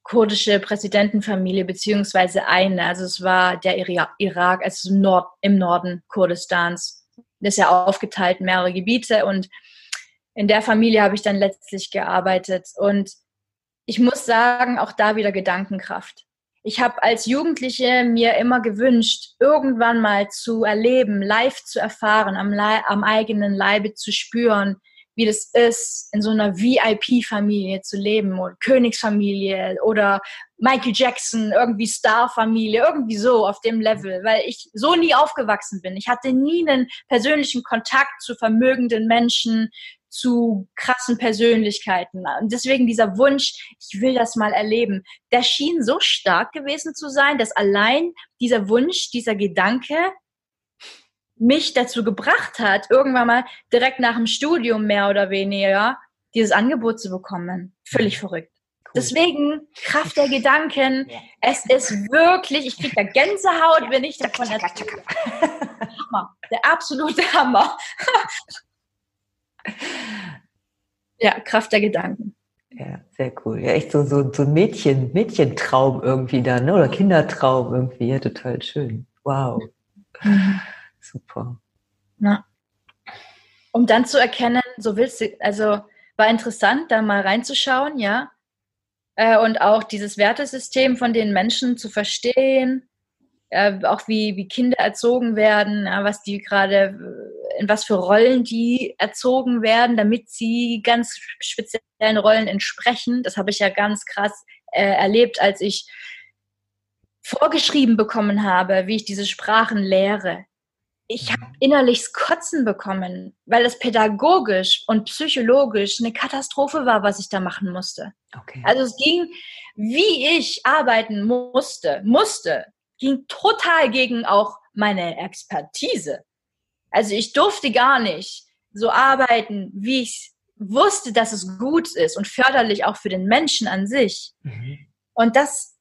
kurdische Präsidentenfamilie beziehungsweise eine. Also es war der Irak, also Nord, im Norden Kurdistans. Das ist ja aufgeteilt in mehrere Gebiete und in der Familie habe ich dann letztlich gearbeitet und ich muss sagen, auch da wieder Gedankenkraft. Ich habe als Jugendliche mir immer gewünscht, irgendwann mal zu erleben, live zu erfahren, am, am eigenen Leibe zu spüren, wie das ist, in so einer VIP-Familie zu leben oder Königsfamilie oder Michael Jackson, irgendwie Star-Familie, irgendwie so auf dem Level, weil ich so nie aufgewachsen bin. Ich hatte nie einen persönlichen Kontakt zu vermögenden Menschen, zu krassen Persönlichkeiten. Und deswegen dieser Wunsch, ich will das mal erleben, der schien so stark gewesen zu sein, dass allein dieser Wunsch, dieser Gedanke mich dazu gebracht hat, irgendwann mal direkt nach dem Studium mehr oder weniger dieses Angebot zu bekommen. Völlig verrückt. Cool. Deswegen Kraft der Gedanken. Ja. Es ist wirklich, ich kriege da Gänsehaut, ja. wenn ich davon erzähle. Hammer, der absolute Hammer. Ja, Kraft der Gedanken. Ja, sehr cool. Ja, echt so, so, so ein Mädchen, Mädchentraum irgendwie dann, ne? oder Kindertraum irgendwie. Ja, total schön. Wow. Mhm. Super. Ja. Um dann zu erkennen, so willst du, also war interessant, da mal reinzuschauen, ja. Äh, und auch dieses Wertesystem von den Menschen zu verstehen, äh, auch wie, wie Kinder erzogen werden, ja, was die gerade, in was für Rollen die erzogen werden, damit sie ganz speziellen Rollen entsprechen. Das habe ich ja ganz krass äh, erlebt, als ich vorgeschrieben bekommen habe, wie ich diese Sprachen lehre ich habe innerlichs Kotzen bekommen, weil es pädagogisch und psychologisch eine Katastrophe war, was ich da machen musste. Okay. Also es ging, wie ich arbeiten musste, musste, ging total gegen auch meine Expertise. Also ich durfte gar nicht so arbeiten, wie ich wusste, dass es gut ist und förderlich auch für den Menschen an sich. Mhm. Und das,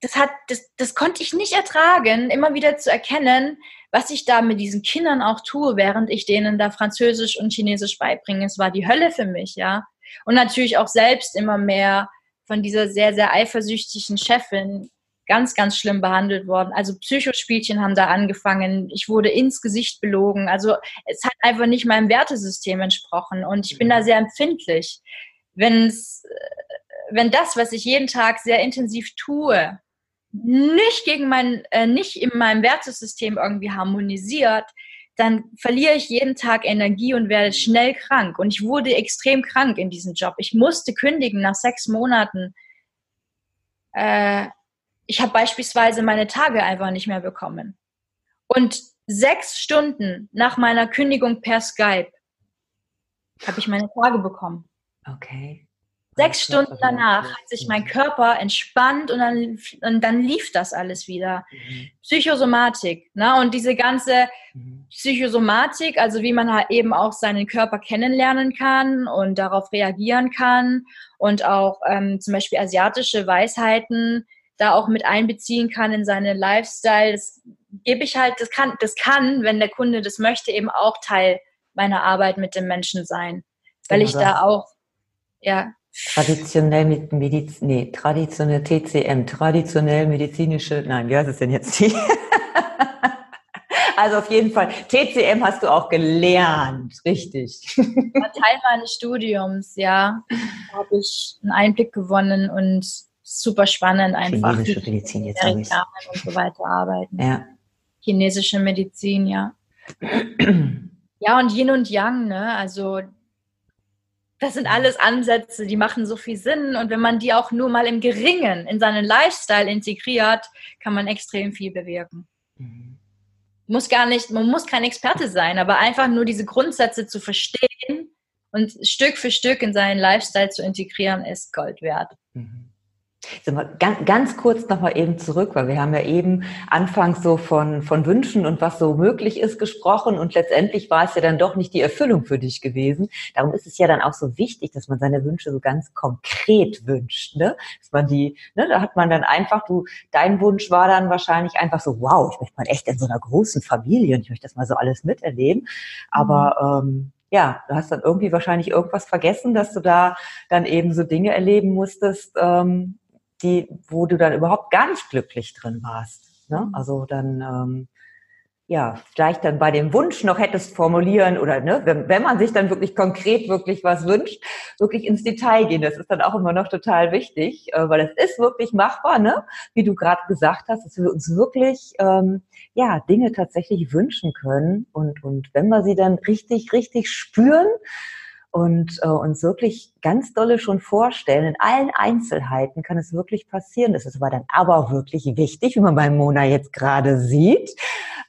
das hat, das, das konnte ich nicht ertragen, immer wieder zu erkennen, was ich da mit diesen Kindern auch tue, während ich denen da Französisch und Chinesisch beibringe. Es war die Hölle für mich, ja. Und natürlich auch selbst immer mehr von dieser sehr, sehr eifersüchtigen Chefin ganz, ganz schlimm behandelt worden. Also Psychospielchen haben da angefangen. Ich wurde ins Gesicht belogen. Also es hat einfach nicht meinem Wertesystem entsprochen. Und ich bin da sehr empfindlich. Wenn's, wenn das, was ich jeden Tag sehr intensiv tue, nicht gegen mein, äh, nicht in meinem Wertesystem irgendwie harmonisiert, dann verliere ich jeden Tag Energie und werde schnell krank. Und ich wurde extrem krank in diesem Job. Ich musste kündigen nach sechs Monaten. Äh, ich habe beispielsweise meine Tage einfach nicht mehr bekommen. Und sechs Stunden nach meiner Kündigung per Skype habe ich meine Tage bekommen. Okay. Sechs Stunden danach hat sich mein Körper entspannt und dann, und dann lief das alles wieder. Mhm. Psychosomatik, ne? Und diese ganze mhm. Psychosomatik, also wie man halt eben auch seinen Körper kennenlernen kann und darauf reagieren kann und auch ähm, zum Beispiel asiatische Weisheiten da auch mit einbeziehen kann in seine Lifestyle. Das gebe ich halt, das kann, das kann, wenn der Kunde das möchte, eben auch Teil meiner Arbeit mit dem Menschen sein. Weil genau ich da auch, ja, Traditionell mit Mediz nee, traditionell TCM, traditionell medizinische, nein, wie heißt es denn jetzt die? also auf jeden Fall, TCM hast du auch gelernt, richtig. War Teil meines Studiums, ja. Da habe ich einen Einblick gewonnen und super spannend einfach. Chinesische Medizin jetzt und so weiter arbeiten. Ja. Chinesische Medizin, ja. ja, und Yin und Yang, ne? Also das sind alles Ansätze, die machen so viel Sinn. Und wenn man die auch nur mal im Geringen in seinen Lifestyle integriert, kann man extrem viel bewirken. Mhm. Muss gar nicht, man muss kein Experte sein, aber einfach nur diese Grundsätze zu verstehen und Stück für Stück in seinen Lifestyle zu integrieren, ist Gold wert. Mhm. Ganz, ganz kurz nochmal eben zurück, weil wir haben ja eben anfangs so von, von Wünschen und was so möglich ist gesprochen und letztendlich war es ja dann doch nicht die Erfüllung für dich gewesen. Darum ist es ja dann auch so wichtig, dass man seine Wünsche so ganz konkret wünscht, ne? Dass man die, ne, da hat man dann einfach, du, dein Wunsch war dann wahrscheinlich einfach so, wow, ich möchte mal echt in so einer großen Familie und ich möchte das mal so alles miterleben. Aber mhm. ähm, ja, du hast dann irgendwie wahrscheinlich irgendwas vergessen, dass du da dann eben so Dinge erleben musstest, ähm, die, wo du dann überhaupt gar nicht glücklich drin warst. Ne? Mhm. Also dann, ähm, ja, vielleicht dann bei dem Wunsch noch hättest formulieren oder ne, wenn, wenn man sich dann wirklich konkret wirklich was wünscht, wirklich ins Detail gehen. Das ist dann auch immer noch total wichtig, äh, weil es ist wirklich machbar, ne? Wie du gerade gesagt hast, dass wir uns wirklich ähm, ja Dinge tatsächlich wünschen können und und wenn wir sie dann richtig richtig spüren, und äh, uns wirklich ganz dolle schon vorstellen. In allen Einzelheiten kann es wirklich passieren. Das ist aber dann aber wirklich wichtig, wie man bei Mona jetzt gerade sieht,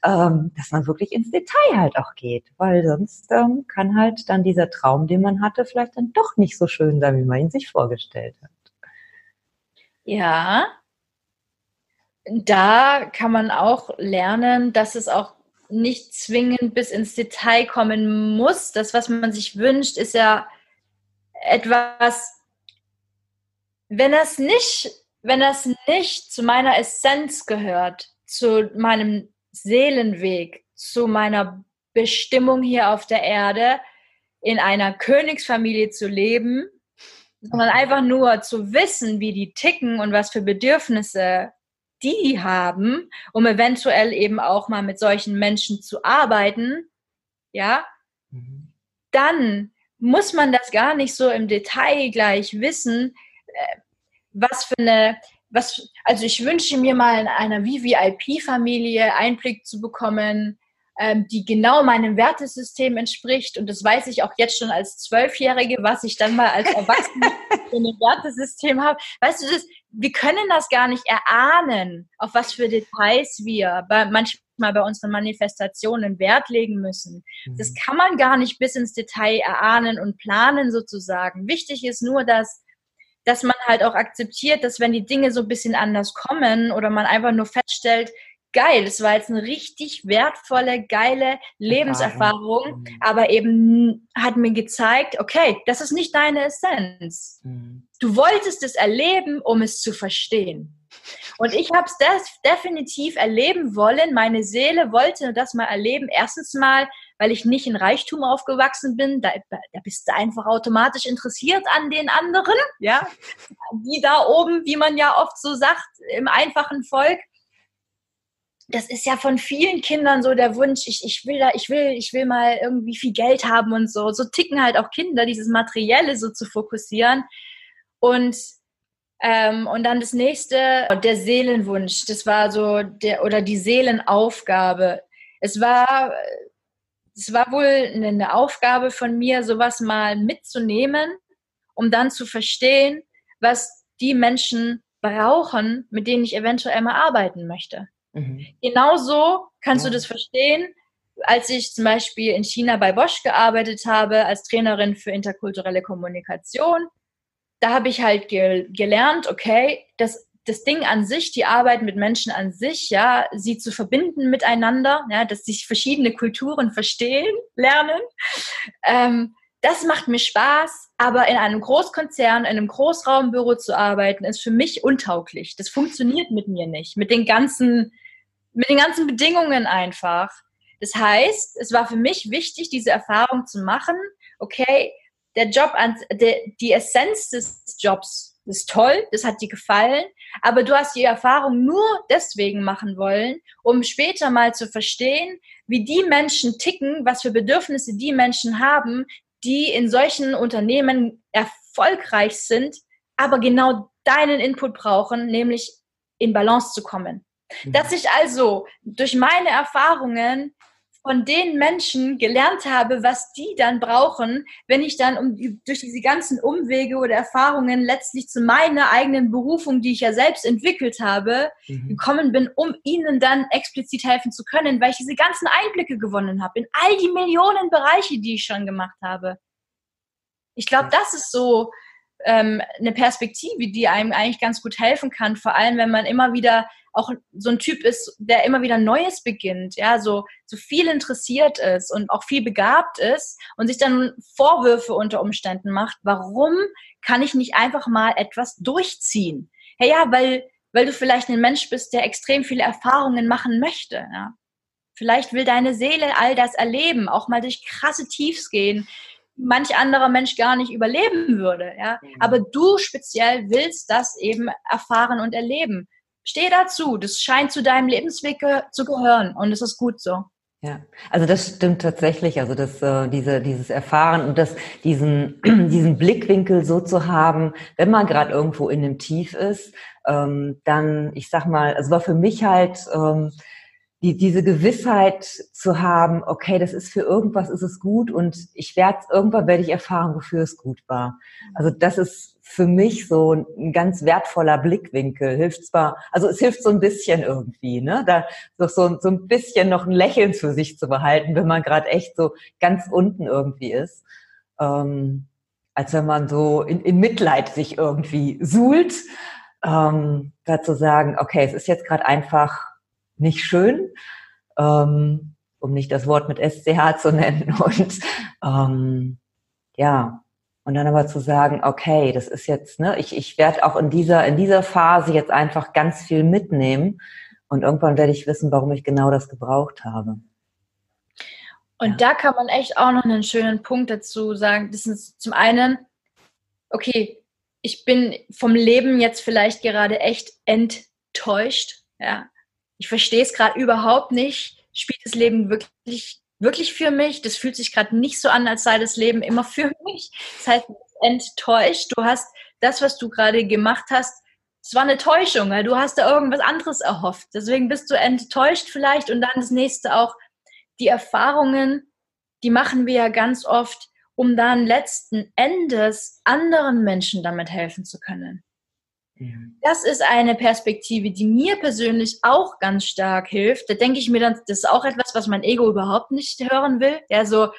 ähm, dass man wirklich ins Detail halt auch geht, weil sonst ähm, kann halt dann dieser Traum, den man hatte, vielleicht dann doch nicht so schön sein, wie man ihn sich vorgestellt hat. Ja, da kann man auch lernen, dass es auch nicht zwingend bis ins Detail kommen muss. Das, was man sich wünscht, ist ja etwas, wenn das nicht, wenn das nicht zu meiner Essenz gehört, zu meinem Seelenweg, zu meiner Bestimmung hier auf der Erde, in einer Königsfamilie zu leben, sondern einfach nur zu wissen, wie die ticken und was für Bedürfnisse die haben, um eventuell eben auch mal mit solchen Menschen zu arbeiten, ja, mhm. dann muss man das gar nicht so im Detail gleich wissen, äh, was für eine, was, also ich wünsche mir mal in einer VVIP-Familie Einblick zu bekommen, ähm, die genau meinem Wertesystem entspricht. Und das weiß ich auch jetzt schon als Zwölfjährige, was ich dann mal als Erwachsene für ein Wertesystem habe. Weißt du, das, wir können das gar nicht erahnen, auf was für Details wir bei, manchmal bei unseren Manifestationen Wert legen müssen. Das mhm. kann man gar nicht bis ins Detail erahnen und planen sozusagen. Wichtig ist nur, dass dass man halt auch akzeptiert, dass wenn die Dinge so ein bisschen anders kommen oder man einfach nur feststellt, geil, es war jetzt eine richtig wertvolle, geile Lebenserfahrung, mhm. aber eben hat mir gezeigt, okay, das ist nicht deine Essenz. Mhm. Du wolltest es erleben, um es zu verstehen. Und ich habe es definitiv erleben wollen. Meine Seele wollte das mal erleben. Erstens mal, weil ich nicht in Reichtum aufgewachsen bin. Da, da bist du einfach automatisch interessiert an den anderen, ja. Die da oben, wie man ja oft so sagt, im einfachen Volk das ist ja von vielen Kindern so der Wunsch, ich, ich will da, ich will, ich will mal irgendwie viel Geld haben und so. So ticken halt auch Kinder, dieses Materielle so zu fokussieren. Und, ähm, und dann das nächste, der Seelenwunsch, das war so der, oder die Seelenaufgabe. Es war, es war wohl eine Aufgabe von mir, sowas mal mitzunehmen, um dann zu verstehen, was die Menschen brauchen, mit denen ich eventuell mal arbeiten möchte. Mhm. Genauso kannst ja. du das verstehen, als ich zum Beispiel in China bei Bosch gearbeitet habe, als Trainerin für interkulturelle Kommunikation. Da habe ich halt ge gelernt, okay, das, das Ding an sich, die Arbeit mit Menschen an sich, ja, sie zu verbinden miteinander, ja, dass sich verschiedene Kulturen verstehen, lernen. Ähm, das macht mir Spaß, aber in einem Großkonzern, in einem Großraumbüro zu arbeiten, ist für mich untauglich. Das funktioniert mit mir nicht. Mit den ganzen mit den ganzen Bedingungen einfach. Das heißt, es war für mich wichtig, diese Erfahrung zu machen. Okay, der Job, an, der, die Essenz des Jobs ist toll, das hat dir gefallen, aber du hast die Erfahrung nur deswegen machen wollen, um später mal zu verstehen, wie die Menschen ticken, was für Bedürfnisse die Menschen haben, die in solchen Unternehmen erfolgreich sind, aber genau deinen Input brauchen, nämlich in Balance zu kommen. Dass ich also durch meine Erfahrungen von den Menschen gelernt habe, was die dann brauchen, wenn ich dann um, durch diese ganzen Umwege oder Erfahrungen letztlich zu meiner eigenen Berufung, die ich ja selbst entwickelt habe, mhm. gekommen bin, um ihnen dann explizit helfen zu können, weil ich diese ganzen Einblicke gewonnen habe in all die Millionen Bereiche, die ich schon gemacht habe. Ich glaube, das ist so ähm, eine Perspektive, die einem eigentlich ganz gut helfen kann, vor allem wenn man immer wieder auch so ein Typ ist, der immer wieder Neues beginnt, ja, so, so viel interessiert ist und auch viel begabt ist und sich dann Vorwürfe unter Umständen macht, warum kann ich nicht einfach mal etwas durchziehen? Hey, ja, weil, weil du vielleicht ein Mensch bist, der extrem viele Erfahrungen machen möchte, ja. Vielleicht will deine Seele all das erleben, auch mal durch krasse Tiefs gehen, manch anderer Mensch gar nicht überleben würde. Ja? Mhm. Aber du speziell willst das eben erfahren und erleben. Steh dazu, das scheint zu deinem Lebensweg zu gehören und es ist gut so. Ja, also das stimmt tatsächlich. Also das, äh, diese, dieses Erfahren und das, diesen, diesen Blickwinkel so zu haben, wenn man gerade irgendwo in einem Tief ist, ähm, dann, ich sag mal, also war für mich halt ähm, die, diese Gewissheit zu haben, okay, das ist für irgendwas ist es gut und ich werde irgendwann werde ich erfahren, wofür es gut war. Also das ist für mich so ein ganz wertvoller Blickwinkel. Hilft zwar, also es hilft so ein bisschen irgendwie, ne, da so, so, ein bisschen noch ein Lächeln für sich zu behalten, wenn man gerade echt so ganz unten irgendwie ist. Ähm, als wenn man so in, in Mitleid sich irgendwie suhlt, ähm, da zu sagen, okay, es ist jetzt gerade einfach nicht schön, ähm, um nicht das Wort mit SCH zu nennen. Und ähm, ja, und dann aber zu sagen, okay, das ist jetzt, ne, ich, ich werde auch in dieser, in dieser Phase jetzt einfach ganz viel mitnehmen und irgendwann werde ich wissen, warum ich genau das gebraucht habe. Und ja. da kann man echt auch noch einen schönen Punkt dazu sagen. Das ist zum einen, okay, ich bin vom Leben jetzt vielleicht gerade echt enttäuscht, ja, ich verstehe es gerade überhaupt nicht. Spielt das Leben wirklich, wirklich für mich? Das fühlt sich gerade nicht so an, als sei das Leben immer für mich. Das heißt, enttäuscht. Du hast das, was du gerade gemacht hast, es war eine Täuschung, weil du hast da irgendwas anderes erhofft. Deswegen bist du enttäuscht vielleicht und dann das nächste auch. Die Erfahrungen, die machen wir ja ganz oft, um dann letzten Endes anderen Menschen damit helfen zu können. Das ist eine Perspektive, die mir persönlich auch ganz stark hilft. Da denke ich mir dann, das ist auch etwas, was mein Ego überhaupt nicht hören will. Ja, so,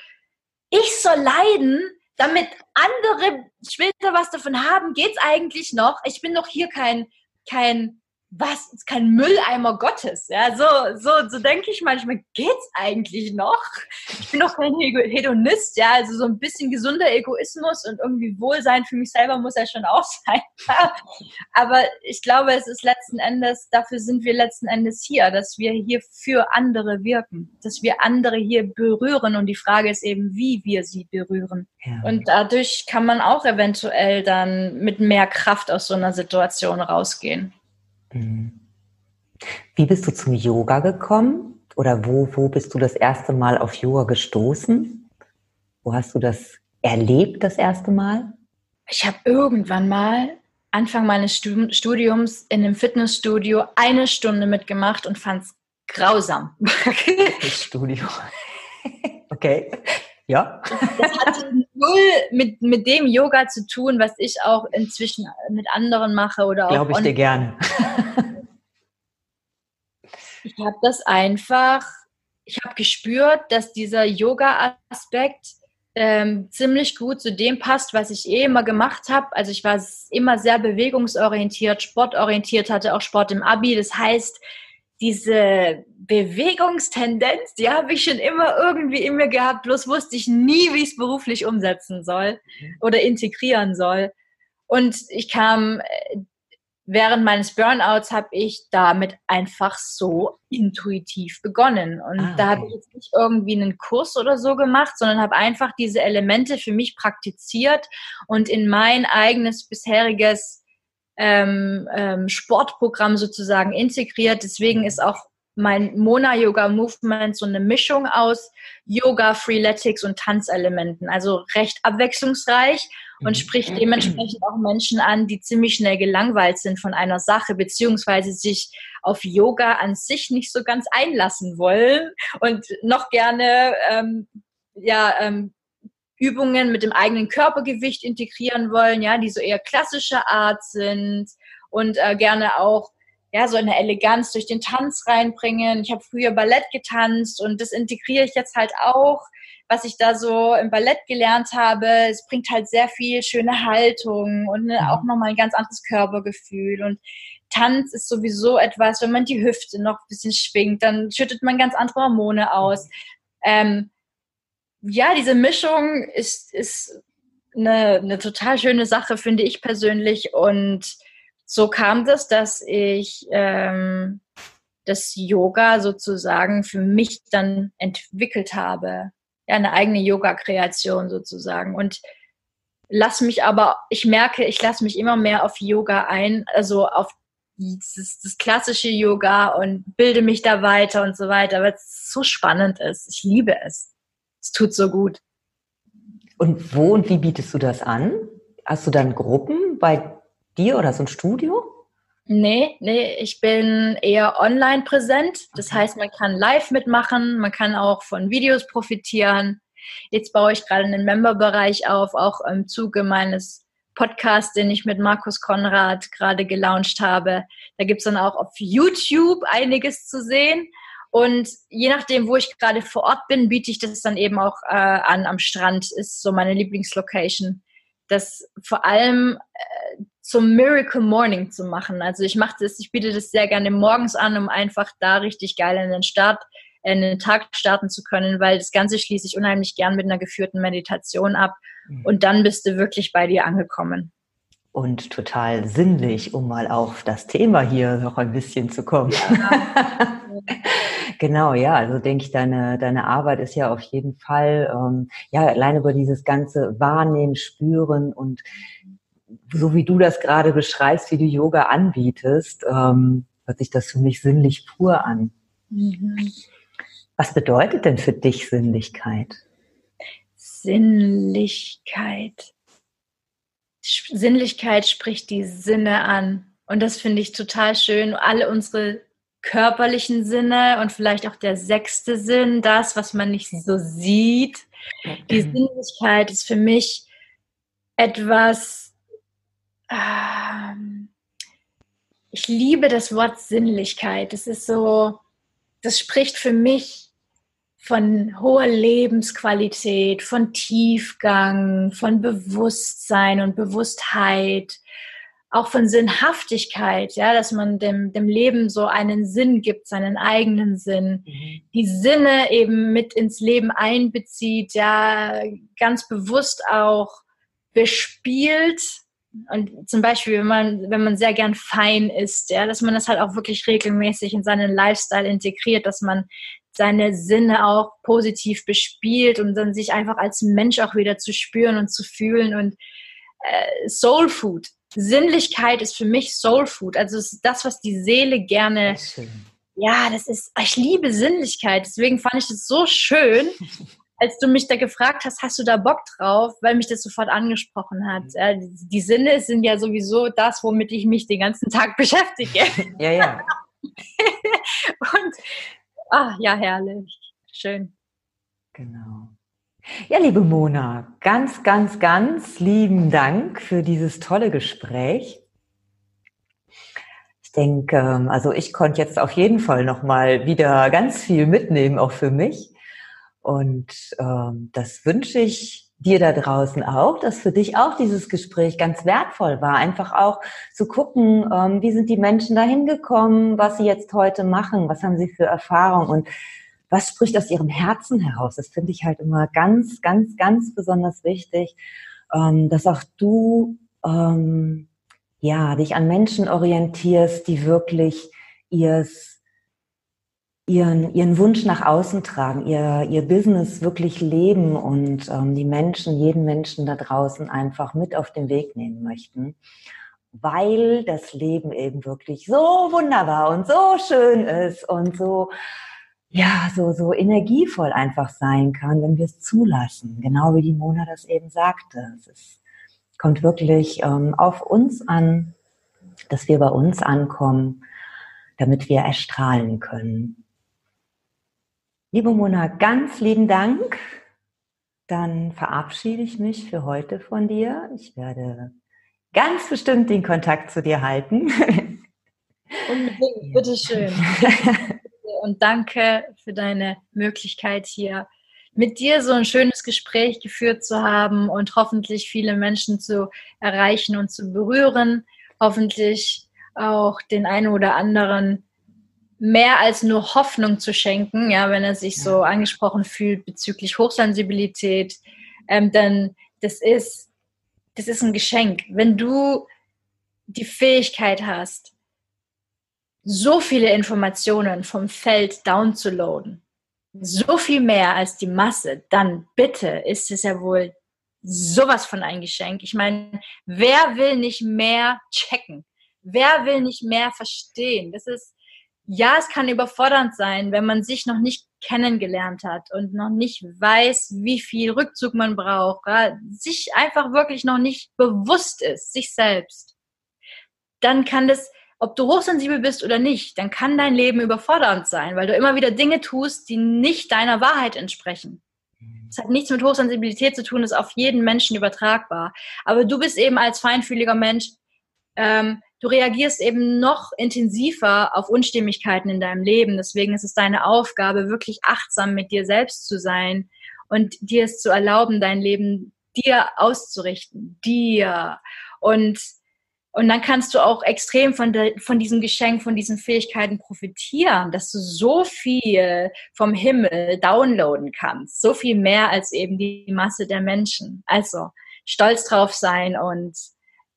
ich soll leiden, damit andere später was davon haben, geht's eigentlich noch? Ich bin doch hier kein, kein was, kein Mülleimer Gottes. Ja, so, so, so denke ich manchmal, geht's eigentlich noch? Ich bin doch kein Hedonist, ja, also so ein bisschen gesunder Egoismus und irgendwie Wohlsein für mich selber muss ja schon auch sein. Aber ich glaube, es ist letzten Endes, dafür sind wir letzten Endes hier, dass wir hier für andere wirken, dass wir andere hier berühren und die Frage ist eben, wie wir sie berühren. Ja. Und dadurch kann man auch eventuell dann mit mehr Kraft aus so einer Situation rausgehen. Mhm. Wie bist du zum Yoga gekommen? Oder wo, wo bist du das erste Mal auf Yoga gestoßen? Wo hast du das erlebt, das erste Mal? Ich habe irgendwann mal Anfang meines Studiums in einem Fitnessstudio eine Stunde mitgemacht und fand es grausam. Studio. Okay. Ja. Das hatte null mit, mit dem Yoga zu tun, was ich auch inzwischen mit anderen mache oder auch. Glaube ich dir gerne. Ich habe das einfach, ich habe gespürt, dass dieser Yoga-Aspekt ähm, ziemlich gut zu dem passt, was ich eh immer gemacht habe. Also ich war immer sehr bewegungsorientiert, sportorientiert, hatte auch Sport im Abi. Das heißt, diese Bewegungstendenz, die habe ich schon immer irgendwie in mir gehabt, bloß wusste ich nie, wie ich es beruflich umsetzen soll mhm. oder integrieren soll. Und ich kam, äh, während meines Burnouts habe ich damit einfach so intuitiv begonnen. Und ah, okay. da habe ich jetzt nicht irgendwie einen Kurs oder so gemacht, sondern habe einfach diese Elemente für mich praktiziert und in mein eigenes bisheriges ähm, ähm, Sportprogramm sozusagen integriert. Deswegen ist auch mein Mona Yoga Movement so eine Mischung aus Yoga, Freeletics und Tanzelementen. Also recht abwechslungsreich und mhm. spricht dementsprechend auch Menschen an, die ziemlich schnell gelangweilt sind von einer Sache, beziehungsweise sich auf Yoga an sich nicht so ganz einlassen wollen und noch gerne ähm, ja, ähm, Übungen mit dem eigenen Körpergewicht integrieren wollen, ja, die so eher klassischer Art sind und äh, gerne auch ja, so eine Eleganz durch den Tanz reinbringen. Ich habe früher Ballett getanzt und das integriere ich jetzt halt auch, was ich da so im Ballett gelernt habe. Es bringt halt sehr viel schöne Haltung und ne, auch nochmal ein ganz anderes Körpergefühl und Tanz ist sowieso etwas, wenn man die Hüfte noch ein bisschen schwingt, dann schüttet man ganz andere Hormone aus. Ähm, ja, diese Mischung ist, ist eine, eine total schöne Sache, finde ich persönlich. Und so kam das, dass ich ähm, das Yoga sozusagen für mich dann entwickelt habe. Ja, eine eigene Yoga-Kreation sozusagen. Und lass mich aber, ich merke, ich lasse mich immer mehr auf Yoga ein, also auf dieses, das klassische Yoga und bilde mich da weiter und so weiter, weil es so spannend ist. Ich liebe es es tut so gut. Und wo und wie bietest du das an? Hast du dann Gruppen bei dir oder so ein Studio? Nee, nee, ich bin eher online präsent. Das okay. heißt, man kann live mitmachen, man kann auch von Videos profitieren. Jetzt baue ich gerade einen Member-Bereich auf, auch im Zuge meines Podcasts, den ich mit Markus Konrad gerade gelauncht habe. Da gibt es dann auch auf YouTube einiges zu sehen. Und je nachdem, wo ich gerade vor Ort bin, biete ich das dann eben auch äh, an am Strand, ist so meine Lieblingslocation. Das vor allem äh, zum Miracle Morning zu machen. Also ich mache das, ich biete das sehr gerne morgens an, um einfach da richtig geil in den Start, in den Tag starten zu können, weil das Ganze schließe ich unheimlich gern mit einer geführten Meditation ab. Mhm. Und dann bist du wirklich bei dir angekommen und total sinnlich, um mal auf das Thema hier noch ein bisschen zu kommen. Ja. genau, ja, also denke ich, deine, deine Arbeit ist ja auf jeden Fall, ähm, ja, allein über dieses ganze Wahrnehmen, Spüren und so wie du das gerade beschreibst, wie du Yoga anbietest, ähm, hört sich das für mich sinnlich pur an. Mhm. Was bedeutet denn für dich Sinnlichkeit? Sinnlichkeit. Sinnlichkeit spricht die Sinne an. Und das finde ich total schön. Alle unsere körperlichen Sinne und vielleicht auch der sechste Sinn, das, was man nicht so sieht. Die Sinnlichkeit ist für mich etwas, ähm, ich liebe das Wort Sinnlichkeit. Das ist so, das spricht für mich von hoher Lebensqualität, von Tiefgang, von Bewusstsein und Bewusstheit, auch von Sinnhaftigkeit, ja, dass man dem, dem Leben so einen Sinn gibt, seinen eigenen Sinn, mhm. die Sinne eben mit ins Leben einbezieht, ja, ganz bewusst auch bespielt. Und zum Beispiel, wenn man, wenn man sehr gern fein isst, ja, dass man das halt auch wirklich regelmäßig in seinen Lifestyle integriert, dass man seine Sinne auch positiv bespielt und dann sich einfach als Mensch auch wieder zu spüren und zu fühlen und äh, Soul Food. Sinnlichkeit ist für mich Soul Food. Also es ist das, was die Seele gerne. Ja, das ist, ich liebe Sinnlichkeit. Deswegen fand ich es so schön, als du mich da gefragt hast, hast du da Bock drauf, weil mich das sofort angesprochen hat. Mhm. Die Sinne sind ja sowieso das, womit ich mich den ganzen Tag beschäftige. Ja, ja. und Ah, ja, herrlich. Schön. Genau. Ja, liebe Mona, ganz, ganz, ganz lieben Dank für dieses tolle Gespräch. Ich denke, ähm, also ich konnte jetzt auf jeden Fall noch mal wieder ganz viel mitnehmen, auch für mich. Und ähm, das wünsche ich dir da draußen auch, dass für dich auch dieses Gespräch ganz wertvoll war. Einfach auch zu gucken, ähm, wie sind die Menschen da hingekommen, was sie jetzt heute machen, was haben sie für Erfahrungen und was spricht aus ihrem Herzen heraus. Das finde ich halt immer ganz, ganz, ganz besonders wichtig, ähm, dass auch du ähm, ja dich an Menschen orientierst, die wirklich ihrs ihren, ihren Wunsch nach außen tragen, ihr, ihr Business wirklich leben und ähm, die Menschen, jeden Menschen da draußen einfach mit auf den Weg nehmen möchten, weil das Leben eben wirklich so wunderbar und so schön ist und so, ja, so, so energievoll einfach sein kann, wenn wir es zulassen. Genau wie die Mona das eben sagte. Es ist, kommt wirklich ähm, auf uns an, dass wir bei uns ankommen, damit wir erstrahlen können. Liebe Mona, ganz lieben Dank. Dann verabschiede ich mich für heute von dir. Ich werde ganz bestimmt den Kontakt zu dir halten. Unbedingt, bitteschön. Und danke für deine Möglichkeit hier mit dir so ein schönes Gespräch geführt zu haben und hoffentlich viele Menschen zu erreichen und zu berühren. Hoffentlich auch den einen oder anderen mehr als nur Hoffnung zu schenken, ja, wenn er sich so angesprochen fühlt bezüglich Hochsensibilität, ähm, denn das ist, das ist ein Geschenk. Wenn du die Fähigkeit hast, so viele Informationen vom Feld downzuladen, so viel mehr als die Masse, dann bitte ist es ja wohl sowas von ein Geschenk. Ich meine, wer will nicht mehr checken? Wer will nicht mehr verstehen? Das ist, ja, es kann überfordernd sein, wenn man sich noch nicht kennengelernt hat und noch nicht weiß, wie viel Rückzug man braucht, ja, sich einfach wirklich noch nicht bewusst ist, sich selbst. Dann kann das ob du hochsensibel bist oder nicht, dann kann dein Leben überfordernd sein, weil du immer wieder Dinge tust, die nicht deiner Wahrheit entsprechen. Das hat nichts mit Hochsensibilität zu tun, ist auf jeden Menschen übertragbar. Aber du bist eben als feinfühliger Mensch, ähm, du reagierst eben noch intensiver auf Unstimmigkeiten in deinem Leben. Deswegen ist es deine Aufgabe, wirklich achtsam mit dir selbst zu sein und dir es zu erlauben, dein Leben dir auszurichten, dir. Und und dann kannst du auch extrem von, de, von diesem Geschenk, von diesen Fähigkeiten profitieren, dass du so viel vom Himmel downloaden kannst. So viel mehr als eben die Masse der Menschen. Also stolz drauf sein und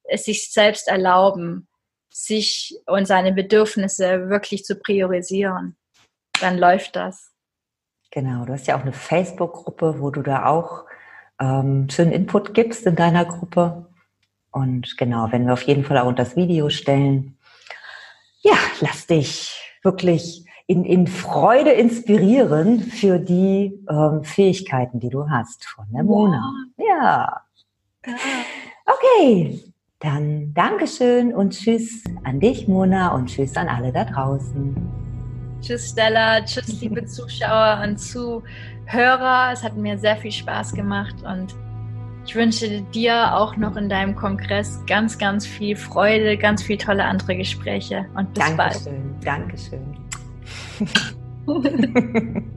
es sich selbst erlauben, sich und seine Bedürfnisse wirklich zu priorisieren. Dann läuft das. Genau, du hast ja auch eine Facebook-Gruppe, wo du da auch ähm, schönen Input gibst in deiner Gruppe. Und genau, wenn wir auf jeden Fall auch das Video stellen, ja, lass dich wirklich in, in Freude inspirieren für die ähm, Fähigkeiten, die du hast von der Mona. Ja. ja. Okay, dann Dankeschön und Tschüss an dich, Mona, und Tschüss an alle da draußen. Tschüss, Stella. Tschüss, liebe Zuschauer und Zuhörer. Es hat mir sehr viel Spaß gemacht und ich wünsche dir auch noch in deinem Kongress ganz, ganz viel Freude, ganz viel tolle andere Gespräche und bis Dankeschön, bald. Dankeschön.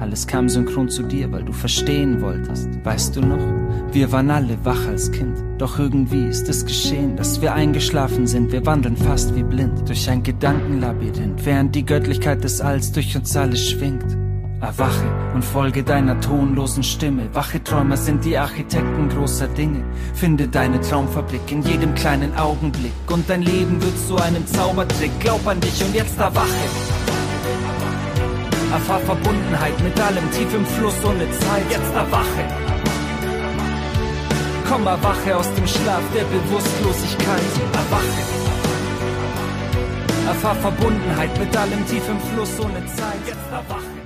Alles kam synchron zu dir, weil du verstehen wolltest. Weißt du noch? Wir waren alle wach als Kind. Doch irgendwie ist es geschehen, dass wir eingeschlafen sind. Wir wandeln fast wie blind durch ein Gedankenlabyrinth, während die Göttlichkeit des Alls durch uns alle schwingt. Erwache und folge deiner tonlosen Stimme. Wache Träumer sind die Architekten großer Dinge. Finde deine Traumfabrik in jedem kleinen Augenblick. Und dein Leben wird zu einem Zaubertrick. Glaub an dich und jetzt erwache. Erfahr Verbundenheit mit allem tief im Fluss ohne Zeit. Jetzt erwache. Komm, erwache aus dem Schlaf der Bewusstlosigkeit. Erwache. Erfahr Verbundenheit mit allem tief im Fluss ohne Zeit. Jetzt erwache.